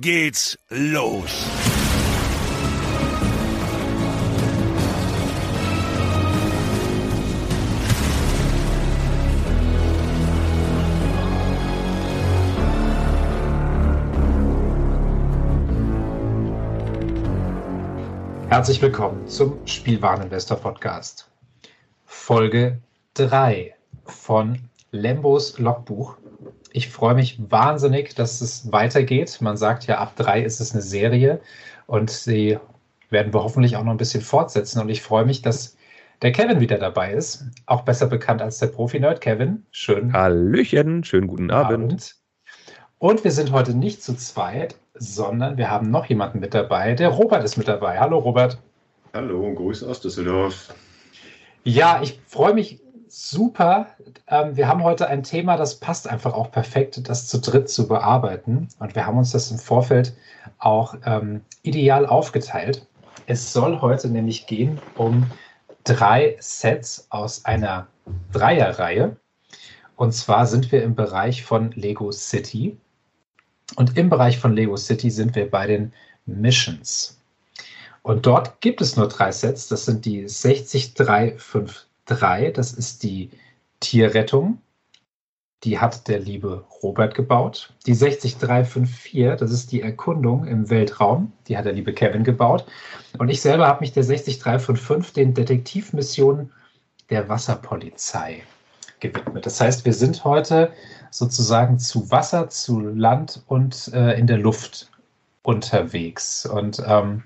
geht's los. Herzlich willkommen zum Spielwareninvestor Podcast. Folge 3 von Lembos Logbuch ich freue mich wahnsinnig, dass es weitergeht. Man sagt ja, ab drei ist es eine Serie und sie werden wir hoffentlich auch noch ein bisschen fortsetzen. Und ich freue mich, dass der Kevin wieder dabei ist, auch besser bekannt als der Profi-Nerd. Kevin, schön. Hallöchen, schönen guten Abend. Abend. Und wir sind heute nicht zu zweit, sondern wir haben noch jemanden mit dabei. Der Robert ist mit dabei. Hallo, Robert. Hallo, Grüße aus Düsseldorf. Ja, ich freue mich super. Ähm, wir haben heute ein Thema, das passt einfach auch perfekt, das zu dritt zu bearbeiten. Und wir haben uns das im Vorfeld auch ähm, ideal aufgeteilt. Es soll heute nämlich gehen um drei Sets aus einer Dreierreihe. Und zwar sind wir im Bereich von Lego City. Und im Bereich von Lego City sind wir bei den Missions. Und dort gibt es nur drei Sets. Das sind die 60353. Das ist die Tierrettung. Die hat der liebe Robert gebaut. Die 60354, das ist die Erkundung im Weltraum. Die hat der liebe Kevin gebaut. Und ich selber habe mich der 60355, den Detektivmissionen der Wasserpolizei, gewidmet. Das heißt, wir sind heute sozusagen zu Wasser, zu Land und äh, in der Luft unterwegs. Und ähm,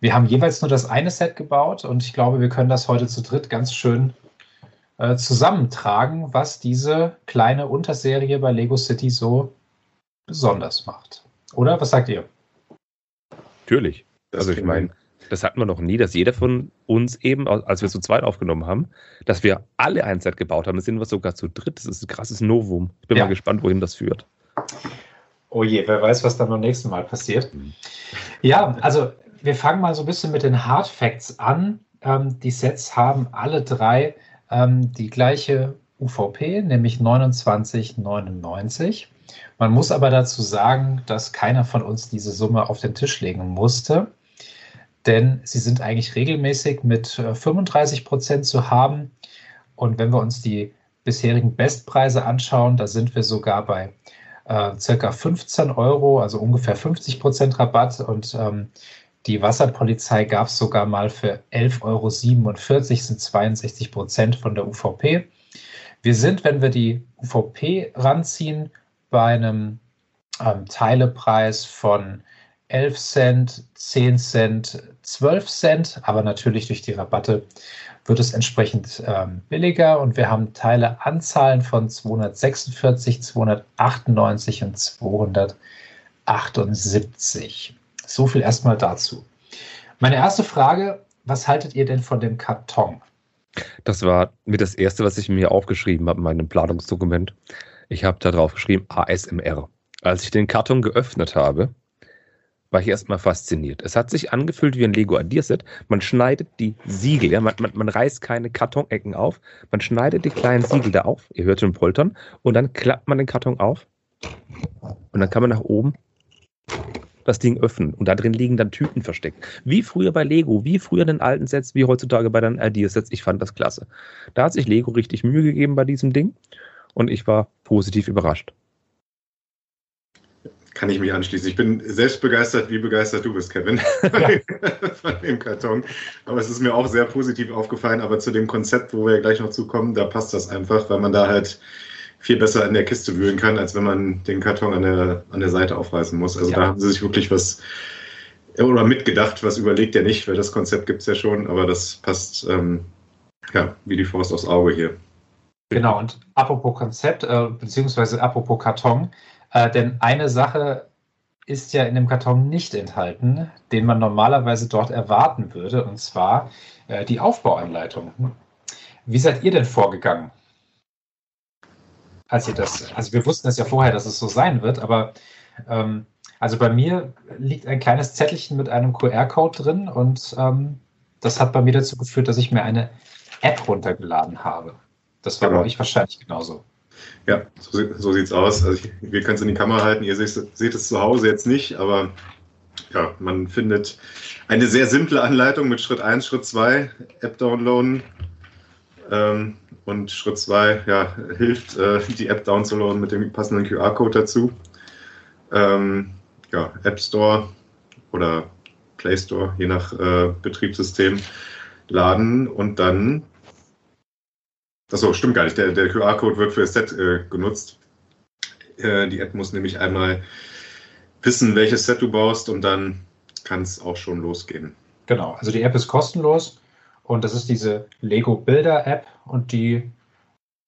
wir haben jeweils nur das eine Set gebaut und ich glaube, wir können das heute zu dritt ganz schön äh, zusammentragen, was diese kleine Unterserie bei Lego City so besonders macht. Oder was sagt ihr? Natürlich. Das also ich meine, das hatten wir noch nie, dass jeder von uns eben, als wir zu zweit aufgenommen haben, dass wir alle ein Set gebaut haben. Das sind wir sogar zu dritt. Das ist ein krasses Novum. Ich bin ja. mal gespannt, wohin das führt. Oh je, wer weiß, was dann beim nächsten Mal passiert. Ja, also wir fangen mal so ein bisschen mit den Hard Facts an. Ähm, die Sets haben alle drei ähm, die gleiche UVP, nämlich 2999. Man muss aber dazu sagen, dass keiner von uns diese Summe auf den Tisch legen musste, denn sie sind eigentlich regelmäßig mit 35 äh, Prozent zu haben. Und wenn wir uns die bisherigen Bestpreise anschauen, da sind wir sogar bei äh, circa 15 Euro, also ungefähr 50 Prozent Rabatt. Und ähm, die Wasserpolizei gab es sogar mal für 11,47 Euro, sind 62 Prozent von der UVP. Wir sind, wenn wir die UVP ranziehen, bei einem ähm, Teilepreis von 11 Cent, 10 Cent, 12 Cent, aber natürlich durch die Rabatte wird es entsprechend ähm, billiger und wir haben Teileanzahlen von 246, 298 und 278. So viel erstmal dazu. Meine erste Frage, was haltet ihr denn von dem Karton? Das war mit das erste, was ich mir aufgeschrieben habe in meinem Planungsdokument. Ich habe da drauf geschrieben ASMR. Als ich den Karton geöffnet habe, war ich erstmal fasziniert. Es hat sich angefühlt wie ein Lego Adierset. Man schneidet die Siegel, ja, man, man, man reißt keine Kartonecken auf, man schneidet die kleinen Siegel da auf, ihr hört den Poltern, und dann klappt man den Karton auf und dann kann man nach oben das Ding öffnen und da drin liegen dann Tüten versteckt. Wie früher bei Lego, wie früher in den alten Sets, wie heutzutage bei den Ideasets. Ich fand das klasse. Da hat sich Lego richtig Mühe gegeben bei diesem Ding und ich war positiv überrascht. Kann ich mich anschließen. Ich bin selbst begeistert, wie begeistert du bist, Kevin, von dem Karton. Aber es ist mir auch sehr positiv aufgefallen. Aber zu dem Konzept, wo wir gleich noch zukommen, da passt das einfach, weil man da halt viel besser in der Kiste wühlen kann, als wenn man den Karton an der, an der Seite aufreißen muss. Also ja. da haben sie sich wirklich was oder mitgedacht, was überlegt er nicht, weil das Konzept gibt es ja schon, aber das passt ähm, ja wie die Faust aufs Auge hier. Genau, und apropos Konzept, äh, beziehungsweise apropos Karton, äh, denn eine Sache ist ja in dem Karton nicht enthalten, den man normalerweise dort erwarten würde, und zwar äh, die Aufbauanleitung. Wie seid ihr denn vorgegangen? Als ihr das, also wir wussten es ja vorher, dass es so sein wird, aber ähm, also bei mir liegt ein kleines Zettelchen mit einem QR-Code drin und ähm, das hat bei mir dazu geführt, dass ich mir eine App runtergeladen habe. Das war genau. bei euch wahrscheinlich genauso. Ja, so, so sieht es aus. Also ich, wir können es in die Kamera halten, ihr seht, seht es zu Hause jetzt nicht, aber ja, man findet eine sehr simple Anleitung mit Schritt 1, Schritt 2, App downloaden. Ähm, und Schritt 2 ja, hilft, äh, die App downzuladen mit dem passenden QR-Code dazu. Ähm, ja, App Store oder Play Store, je nach äh, Betriebssystem, laden und dann. Achso, stimmt gar nicht. Der, der QR-Code wird für das Set äh, genutzt. Äh, die App muss nämlich einmal wissen, welches Set du baust und dann kann es auch schon losgehen. Genau, also die App ist kostenlos und das ist diese Lego Builder App und die,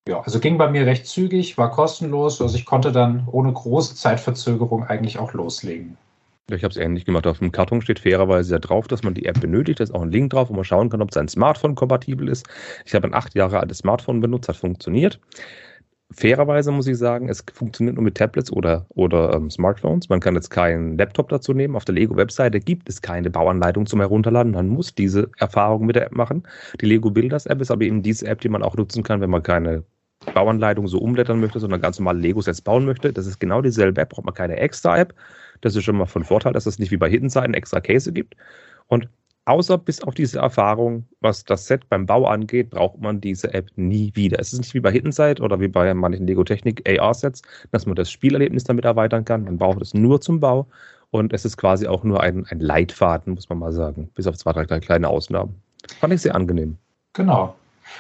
ja, also ging bei mir recht zügig, war kostenlos. Also ich konnte dann ohne große Zeitverzögerung eigentlich auch loslegen. Ich habe es ähnlich gemacht. Auf dem Karton steht fairerweise ja drauf, dass man die App benötigt. Da ist auch ein Link drauf, wo man schauen kann, ob sein Smartphone kompatibel ist. Ich habe ein acht Jahre altes Smartphone benutzt, hat funktioniert. Fairerweise muss ich sagen, es funktioniert nur mit Tablets oder, oder ähm, Smartphones. Man kann jetzt keinen Laptop dazu nehmen. Auf der Lego-Webseite gibt es keine Bauanleitung zum Herunterladen. Man muss diese Erfahrung mit der App machen. Die Lego Builders App ist aber eben diese App, die man auch nutzen kann, wenn man keine Bauanleitung so umblättern möchte, sondern ganz normale Lego-Sets bauen möchte. Das ist genau dieselbe App, braucht man keine extra App. Das ist schon mal von Vorteil, dass es nicht wie bei Hidden Side extra Case gibt. Und außer bis auf diese Erfahrung, was das Set beim Bau angeht, braucht man diese App nie wieder. Es ist nicht wie bei Hidden Side oder wie bei manchen Lego Technik AR-Sets, dass man das Spielerlebnis damit erweitern kann. Man braucht es nur zum Bau und es ist quasi auch nur ein, ein Leitfaden, muss man mal sagen, bis auf zwei, drei kleine Ausnahmen. Fand ich sehr angenehm. Genau.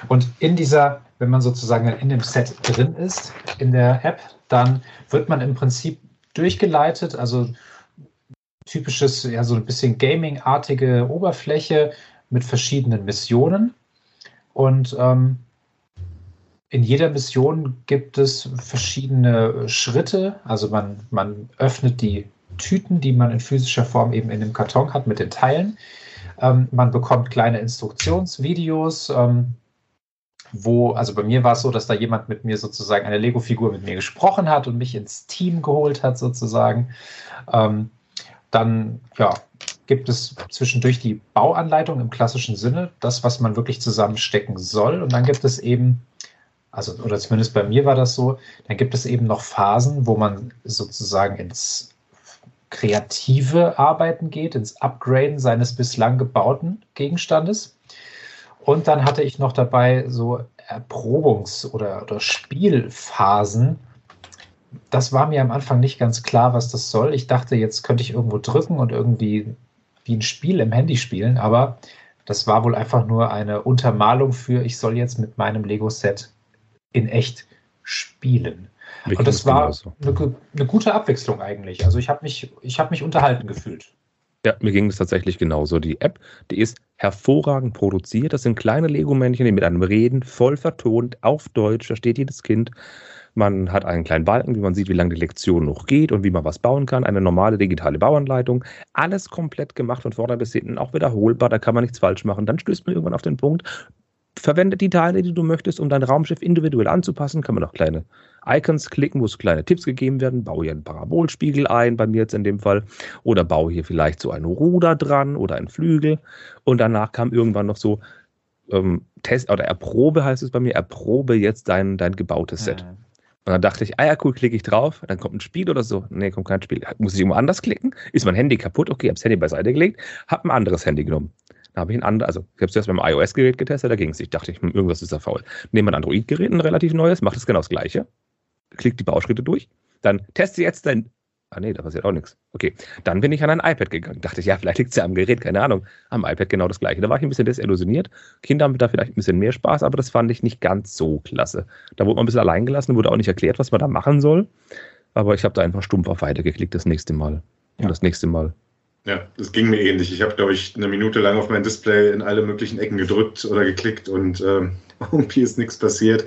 Und in dieser, wenn man sozusagen in dem Set drin ist, in der App, dann wird man im Prinzip durchgeleitet, also typisches, ja, so ein bisschen Gaming-artige Oberfläche mit verschiedenen Missionen. Und ähm, in jeder Mission gibt es verschiedene Schritte. Also man, man öffnet die Tüten, die man in physischer Form eben in dem Karton hat mit den Teilen. Ähm, man bekommt kleine Instruktionsvideos, ähm, wo, also bei mir war es so, dass da jemand mit mir sozusagen eine Lego-Figur mit mir gesprochen hat und mich ins Team geholt hat sozusagen. Ähm, dann ja, gibt es zwischendurch die Bauanleitung im klassischen Sinne, das, was man wirklich zusammenstecken soll. Und dann gibt es eben, also, oder zumindest bei mir war das so, dann gibt es eben noch Phasen, wo man sozusagen ins kreative Arbeiten geht, ins Upgraden seines bislang gebauten Gegenstandes. Und dann hatte ich noch dabei so Erprobungs- oder, oder Spielphasen, das war mir am Anfang nicht ganz klar, was das soll. Ich dachte, jetzt könnte ich irgendwo drücken und irgendwie wie ein Spiel im Handy spielen, aber das war wohl einfach nur eine Untermalung für, ich soll jetzt mit meinem Lego-Set in echt spielen. Und das war eine, eine, gute Abwechslung eigentlich. Also ich habe mich, hab mich unterhalten gefühlt. Ja, mir ging es tatsächlich genauso. Die App, die ist hervorragend produziert. Das sind kleine Lego-Männchen, die mit einem Reden voll vertont auf Deutsch. Da steht jedes Kind. Man hat einen kleinen Balken, wie man sieht, wie lange die Lektion noch geht und wie man was bauen kann. Eine normale digitale Bauanleitung. Alles komplett gemacht von vorne bis hinten, auch wiederholbar. Da kann man nichts falsch machen. Dann stößt man irgendwann auf den Punkt, verwende die Teile, die du möchtest, um dein Raumschiff individuell anzupassen. Kann man noch kleine Icons klicken, wo so kleine Tipps gegeben werden. Baue hier einen Parabolspiegel ein, bei mir jetzt in dem Fall. Oder baue hier vielleicht so ein Ruder dran oder einen Flügel. Und danach kam irgendwann noch so ähm, Test oder Erprobe heißt es bei mir, erprobe jetzt dein, dein gebautes Set. Mhm. Und dann dachte ich, ah ja, cool, klicke ich drauf, dann kommt ein Spiel oder so. Nee, kommt kein Spiel. Muss ich irgendwo anders klicken? Ist mein Handy kaputt? Okay, hab's Handy beiseite gelegt, hab ein anderes Handy genommen. Dann habe ich ein anderes, also ich habe es erst beim iOS-Gerät getestet, da ging es. Ich dachte, hm, irgendwas ist da faul. Nehme ein Android-Gerät, ein relativ neues, macht es genau das gleiche. Klickt die Bauschritte durch. Dann teste jetzt dein Ah nee, da passiert auch nichts. Okay, dann bin ich an ein iPad gegangen. Dachte ich, ja, vielleicht liegt es ja am Gerät, keine Ahnung. Am iPad genau das gleiche. Da war ich ein bisschen desillusioniert. Kinder haben da vielleicht ein bisschen mehr Spaß, aber das fand ich nicht ganz so klasse. Da wurde man ein bisschen allein gelassen, wurde auch nicht erklärt, was man da machen soll. Aber ich habe da einfach stumpf auf Weiter geklickt das nächste Mal. Und ja. das nächste Mal. Ja, das ging mir ähnlich. Ich habe, glaube ich, eine Minute lang auf mein Display in alle möglichen Ecken gedrückt oder geklickt und ähm, irgendwie ist nichts passiert.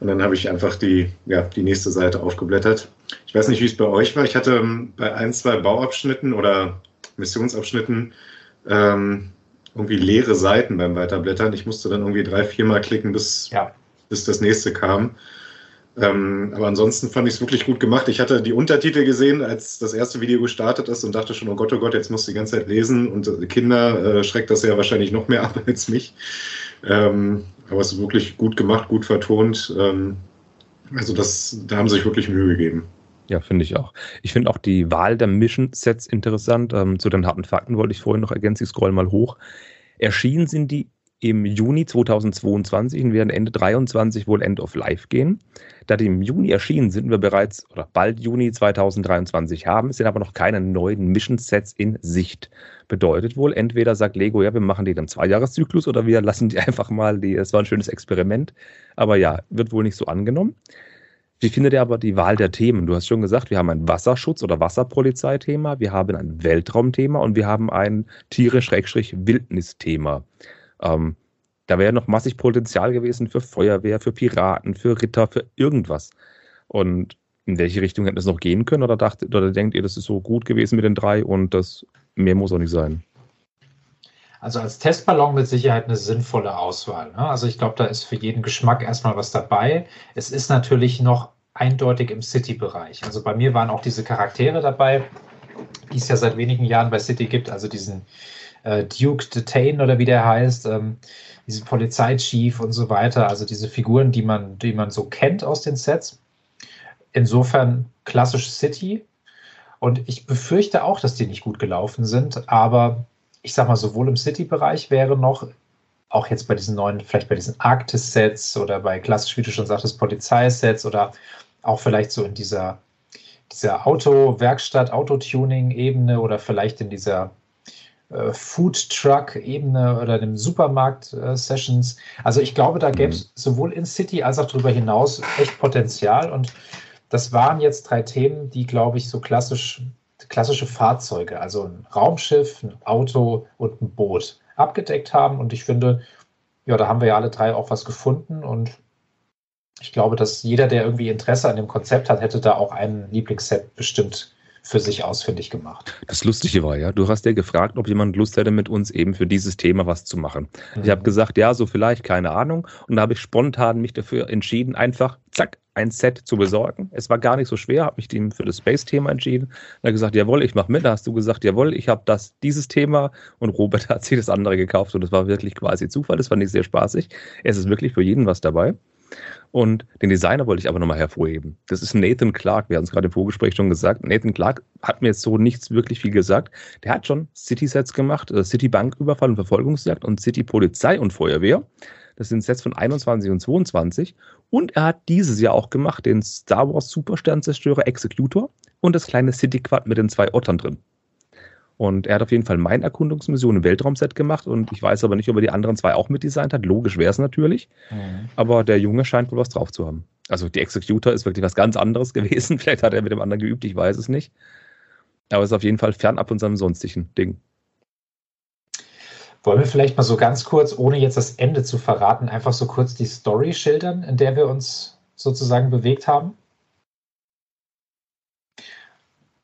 Und dann habe ich einfach die, ja, die nächste Seite aufgeblättert. Ich weiß nicht, wie es bei euch war. Ich hatte ähm, bei ein, zwei Bauabschnitten oder Missionsabschnitten ähm, irgendwie leere Seiten beim Weiterblättern. Ich musste dann irgendwie drei, viermal klicken, bis, ja. bis das nächste kam. Ähm, aber ansonsten fand ich es wirklich gut gemacht. Ich hatte die Untertitel gesehen, als das erste Video gestartet ist und dachte schon, oh Gott, oh Gott, jetzt muss ich die ganze Zeit lesen. Und äh, Kinder äh, schreckt das ja wahrscheinlich noch mehr ab als mich. Ähm, aber es ist wirklich gut gemacht, gut vertont. Ähm, also das, da haben sie sich wirklich Mühe gegeben. Ja, finde ich auch. Ich finde auch die Wahl der Mission-Sets interessant. Ähm, zu den harten Fakten wollte ich vorhin noch ergänzen, ich scroll mal hoch. Erschienen sind die im Juni 2022 und werden Ende 2023 wohl End of Life gehen. Da die im Juni erschienen sind, wir bereits oder bald Juni 2023 haben, sind aber noch keine neuen Mission-Sets in Sicht. Bedeutet wohl, entweder sagt Lego, ja, wir machen die dann Zweijahreszyklus oder wir lassen die einfach mal, die, es war ein schönes Experiment. Aber ja, wird wohl nicht so angenommen. Wie findet ihr aber die Wahl der Themen? Du hast schon gesagt, wir haben ein Wasserschutz- oder Wasserpolizeithema, wir haben ein Weltraumthema und wir haben ein Tiere-Wildnis-Thema. Ähm, da wäre noch massig Potenzial gewesen für Feuerwehr, für Piraten, für Ritter, für irgendwas. Und in welche Richtung hätte es noch gehen können? Oder, dacht, oder denkt ihr, das ist so gut gewesen mit den drei und das mehr muss auch nicht sein? also als Testballon mit Sicherheit eine sinnvolle Auswahl. Ne? Also ich glaube, da ist für jeden Geschmack erstmal was dabei. Es ist natürlich noch eindeutig im City-Bereich. Also bei mir waren auch diese Charaktere dabei, die es ja seit wenigen Jahren bei City gibt, also diesen äh, Duke Detain oder wie der heißt, ähm, diesen Polizeichief und so weiter, also diese Figuren, die man, die man so kennt aus den Sets. Insofern klassisch City. Und ich befürchte auch, dass die nicht gut gelaufen sind, aber ich sag mal, sowohl im City-Bereich wäre noch, auch jetzt bei diesen neuen, vielleicht bei diesen Arktis-Sets oder bei klassisch, wie du schon sagtest, Polizeisets oder auch vielleicht so in dieser, dieser Auto-Werkstatt, Autotuning-Ebene oder vielleicht in dieser äh, Food Truck-Ebene oder dem Supermarkt-Sessions. Äh, also ich glaube, da gäbe es mhm. sowohl in City als auch darüber hinaus echt Potenzial. Und das waren jetzt drei Themen, die, glaube ich, so klassisch, klassische Fahrzeuge, also ein Raumschiff, ein Auto und ein Boot abgedeckt haben. Und ich finde, ja, da haben wir ja alle drei auch was gefunden. Und ich glaube, dass jeder, der irgendwie Interesse an dem Konzept hat, hätte da auch ein Lieblingsset bestimmt für sich ausfindig gemacht. Das Lustige war ja, du hast ja gefragt, ob jemand Lust hätte, mit uns eben für dieses Thema was zu machen. Mhm. Ich habe gesagt, ja, so vielleicht, keine Ahnung. Und da habe ich spontan mich dafür entschieden, einfach, zack, ein Set zu besorgen. Es war gar nicht so schwer, habe mich dem für das Space-Thema entschieden. Dann gesagt, jawohl, ich mache mit. Da hast du gesagt, jawohl, ich habe das, dieses Thema und Robert hat sich das andere gekauft und das war wirklich quasi Zufall. Das fand ich sehr spaßig. Es ist wirklich für jeden was dabei. Und den Designer wollte ich aber nochmal hervorheben. Das ist Nathan Clark. Wir hatten es gerade im Vorgespräch schon gesagt. Nathan Clark hat mir jetzt so nichts wirklich viel gesagt. Der hat schon City-Sets gemacht, äh, City-Bank-Überfall und Verfolgungsjagd und City-Polizei und Feuerwehr. Das sind Sets von 21 und 22. Und er hat dieses Jahr auch gemacht den Star Wars Supersternzerstörer Executor und das kleine City Quad mit den zwei Ottern drin. Und er hat auf jeden Fall meine Erkundungsmission im Weltraumset gemacht und ich weiß aber nicht, ob er die anderen zwei auch mitdesignt hat. Logisch wäre es natürlich. Mhm. Aber der Junge scheint wohl was drauf zu haben. Also die Executor ist wirklich was ganz anderes gewesen. Vielleicht hat er mit dem anderen geübt, ich weiß es nicht. Aber es ist auf jeden Fall fernab von seinem sonstigen Ding. Wollen wir vielleicht mal so ganz kurz, ohne jetzt das Ende zu verraten, einfach so kurz die Story schildern, in der wir uns sozusagen bewegt haben?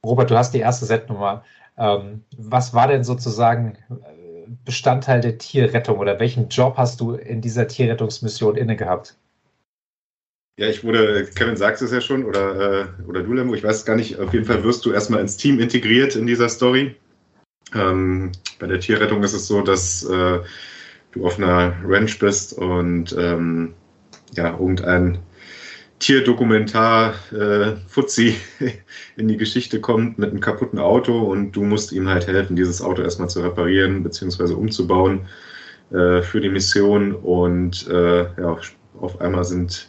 Robert, du hast die erste Setnummer. Ähm, was war denn sozusagen äh, Bestandteil der Tierrettung oder welchen Job hast du in dieser Tierrettungsmission inne gehabt? Ja, ich wurde, Kevin sagt es ja schon, oder, äh, oder du, Lembo, ich weiß es gar nicht. Auf jeden Fall wirst du erstmal ins Team integriert in dieser Story. Ähm, bei der Tierrettung ist es so, dass äh, du auf einer Ranch bist und ähm, ja, irgendein Tierdokumentar äh, Fuzzi in die Geschichte kommt mit einem kaputten Auto und du musst ihm halt helfen, dieses Auto erstmal zu reparieren bzw. umzubauen äh, für die Mission. Und äh, ja, auf einmal sind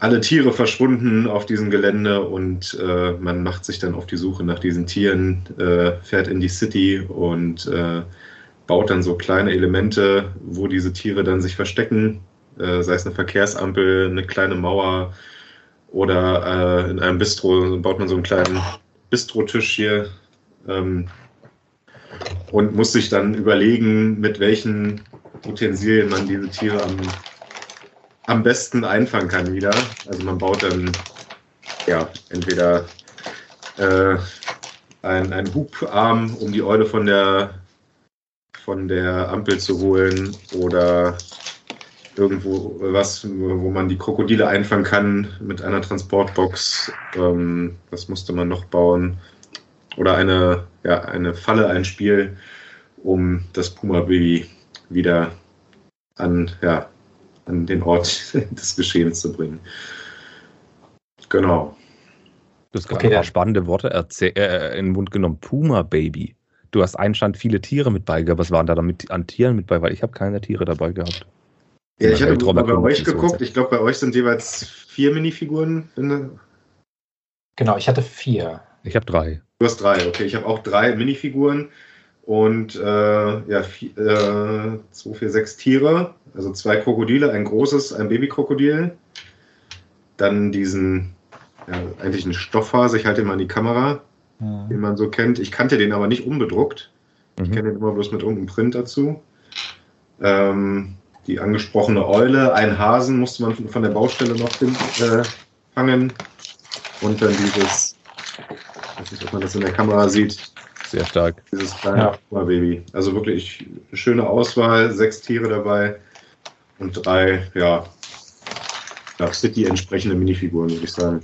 alle Tiere verschwunden auf diesem Gelände und äh, man macht sich dann auf die Suche nach diesen Tieren, äh, fährt in die City und äh, baut dann so kleine Elemente, wo diese Tiere dann sich verstecken äh, sei es eine Verkehrsampel, eine kleine Mauer oder äh, in einem Bistro baut man so einen kleinen Bistrotisch hier ähm, und muss sich dann überlegen, mit welchen Utensilien man diese Tiere am, am besten einfangen kann wieder. Also man baut dann ja entweder äh, einen, einen Hubarm, um die Eule von der von der Ampel zu holen oder irgendwo was, wo man die Krokodile einfangen kann mit einer Transportbox. Ähm, was musste man noch bauen? Oder eine, ja, eine Falle, ein Spiel, um das Puma-Baby wieder an, ja, an den Ort des Geschehens zu bringen. Genau. Du hast gerade okay, spannende Worte äh, in den Mund genommen. Puma-Baby. Du hast einstand viele Tiere mit bei gehabt. Was waren da damit an Tieren mit bei? Weil ich habe keine Tiere dabei gehabt. Ja, ich hatte bei euch geguckt. Ich glaube, bei euch sind jeweils vier Minifiguren. Genau, ich hatte vier. Ich habe drei. Du hast drei, okay. Ich habe auch drei Minifiguren und äh, ja, vier, äh, zwei, vier, sechs Tiere. Also zwei Krokodile, ein großes, ein Babykrokodil. Dann diesen, ja, eigentlich einen Stoffhase, ich halte ihn mal in die Kamera, mhm. den man so kennt. Ich kannte den aber nicht unbedruckt. Mhm. Ich kenne den immer bloß mit irgendeinem Print dazu. Ähm, die angesprochene Eule, ein Hasen musste man von der Baustelle noch äh, fangen und dann dieses, ich weiß nicht, ob man das in der Kamera sieht, Sehr stark. Dieses kleine Ja. Baby. Also wirklich schöne Auswahl, sechs Tiere dabei und drei, ja, ja City entsprechende Minifiguren, würde ich sagen.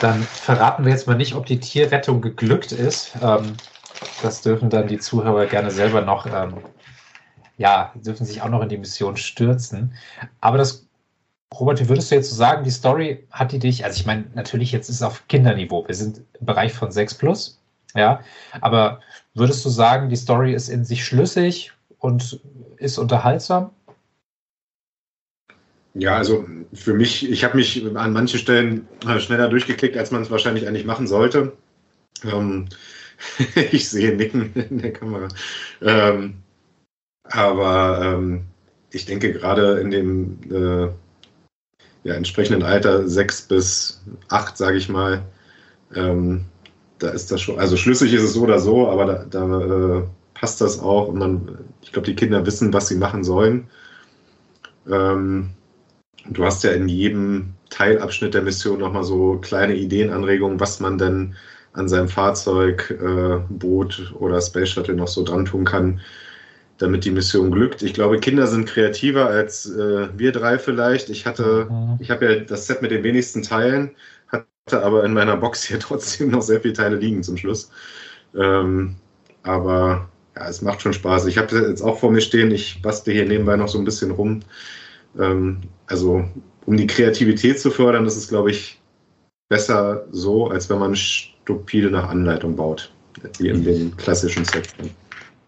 Dann verraten wir jetzt mal nicht, ob die Tierrettung geglückt ist. Ähm, das dürfen dann die Zuhörer gerne selber noch, ähm, ja, dürfen sich auch noch in die Mission stürzen. Aber das, Robert, wie würdest du jetzt so sagen, die Story hat die dich, also ich meine, natürlich jetzt ist es auf Kinderniveau. Wir sind im Bereich von 6 plus, ja, aber würdest du sagen, die Story ist in sich schlüssig und ist unterhaltsam? Ja, also für mich, ich habe mich an manchen Stellen äh, schneller durchgeklickt, als man es wahrscheinlich eigentlich machen sollte. Ähm, ich sehe Nicken in der Kamera. Ähm, aber ähm, ich denke gerade in dem äh, ja, entsprechenden Alter sechs bis acht, sage ich mal, ähm, da ist das schon, also schlüssig ist es so oder so, aber da, da äh, passt das auch und man, ich glaube, die Kinder wissen, was sie machen sollen. Ähm, du hast ja in jedem Teilabschnitt der Mission nochmal so kleine Ideenanregungen, was man denn an seinem Fahrzeug, äh, Boot oder Space Shuttle noch so dran tun kann, damit die Mission glückt. Ich glaube, Kinder sind kreativer als äh, wir drei vielleicht. Ich hatte, Mhm. ich habe ja das Set mit den wenigsten Teilen, hatte aber in meiner Box hier trotzdem noch sehr viele Teile liegen zum Schluss. Ähm, aber ja, es macht schon Spaß. Ich habe jetzt auch vor mir stehen, ich bastel hier nebenbei noch so ein bisschen rum. Ähm, also, um die Kreativität zu fördern, ist es, glaube ich, besser so, als wenn man stupide nach Anleitung baut, wie in den klassischen Sets.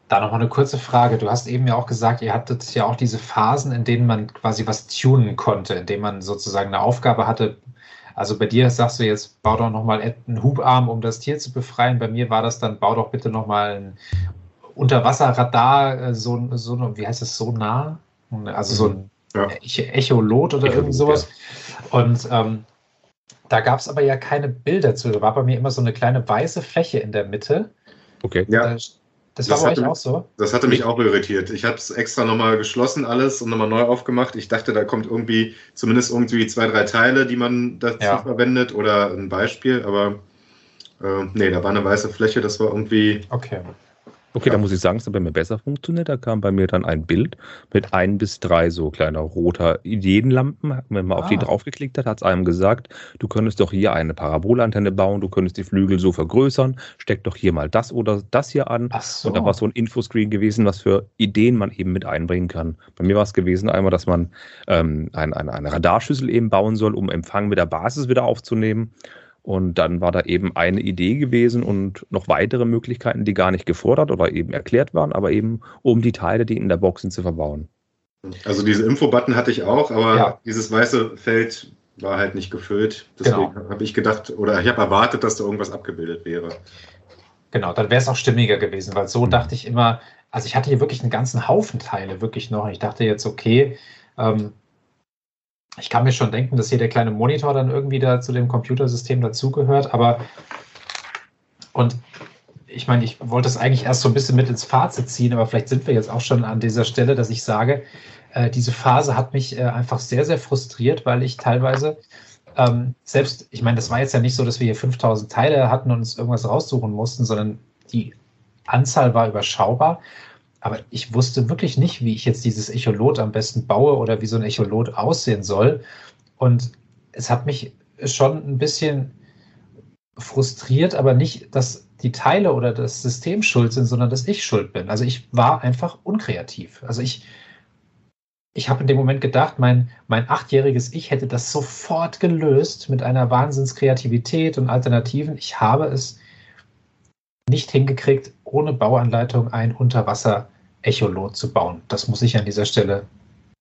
Da nochmal eine kurze Frage. Du hast eben ja auch gesagt, ihr hattet ja auch diese Phasen, in denen man quasi was tunen konnte, in denen man sozusagen eine Aufgabe hatte. Also bei dir sagst du jetzt, bau doch nochmal einen Hubarm, um das Tier zu befreien. Bei mir war das dann, bau doch bitte nochmal ein Unterwasserradar, äh, so, so, wie heißt das, so nah? Also so ein Ja. Ech- Echolot oder Echolot, irgend sowas. Und ähm, da gab es aber ja keine Bilder zu. Da war bei mir immer so eine kleine weiße Fläche in der Mitte. Okay. Ja, Das, das war hatte- auch so? das hatte mich auch irritiert. Ich habe es extra nochmal geschlossen alles und nochmal neu aufgemacht. Ich dachte, da kommt irgendwie zumindest irgendwie zwei, drei Teile, die man dazu Ja. verwendet oder ein Beispiel, aber äh, nee, da war eine weiße Fläche, das war irgendwie Okay. Okay, Ja. da muss ich sagen, es hat bei mir besser funktioniert. Da kam bei mir dann ein Bild mit ein bis drei so kleiner roter Ideenlampen. Wenn man auf die Ah. draufgeklickt hat, hat es einem gesagt, du könntest doch hier eine Parabolantenne bauen, du könntest die Flügel so vergrößern, steck doch hier mal das oder das hier an. Ach so. Und da war so ein Infoscreen gewesen, was für Ideen man eben mit einbringen kann. Bei mir war es gewesen einmal, dass man ähm, ein, eine, eine Radarschüssel eben bauen soll, um Empfang mit der Basis wieder aufzunehmen. Und dann war da eben eine Idee gewesen und noch weitere Möglichkeiten, die gar nicht gefordert oder eben erklärt waren, aber eben um die Teile, die in der Box sind, zu verbauen. Also diese Info-Button hatte ich auch, aber Ja. dieses weiße Feld war halt nicht gefüllt. Deswegen Genau. habe ich gedacht, oder ich habe erwartet, dass da irgendwas abgebildet wäre. Genau, dann wäre es auch stimmiger gewesen, weil so Mhm. dachte ich immer, also ich hatte hier wirklich einen ganzen Haufen Teile, wirklich noch. Und ich dachte jetzt, okay, ähm, ich kann mir schon denken, dass hier der kleine Monitor dann irgendwie da zu dem Computersystem dazugehört, aber und ich meine, ich wollte es eigentlich erst so ein bisschen mit ins Fazit ziehen, aber vielleicht sind wir jetzt auch schon an dieser Stelle, dass ich sage, äh, diese Phase hat mich äh, einfach sehr, sehr frustriert, weil ich teilweise ähm, selbst, ich meine, das war jetzt ja nicht so, dass wir hier 5000 Teile hatten und uns irgendwas raussuchen mussten, sondern die Anzahl war überschaubar. Aber ich wusste wirklich nicht, wie ich jetzt dieses Echolot am besten baue oder wie so ein Echolot aussehen soll. Und es hat mich schon ein bisschen frustriert, aber nicht, dass die Teile oder das System schuld sind, sondern dass ich schuld bin. Also ich war einfach unkreativ. Also ich, ich habe in dem Moment gedacht, mein, mein achtjähriges Ich hätte das sofort gelöst mit einer Wahnsinnskreativität und Alternativen. Ich habe es nicht hingekriegt, ohne Bauanleitung ein Unterwasser-Echolot zu bauen. Das muss ich an dieser Stelle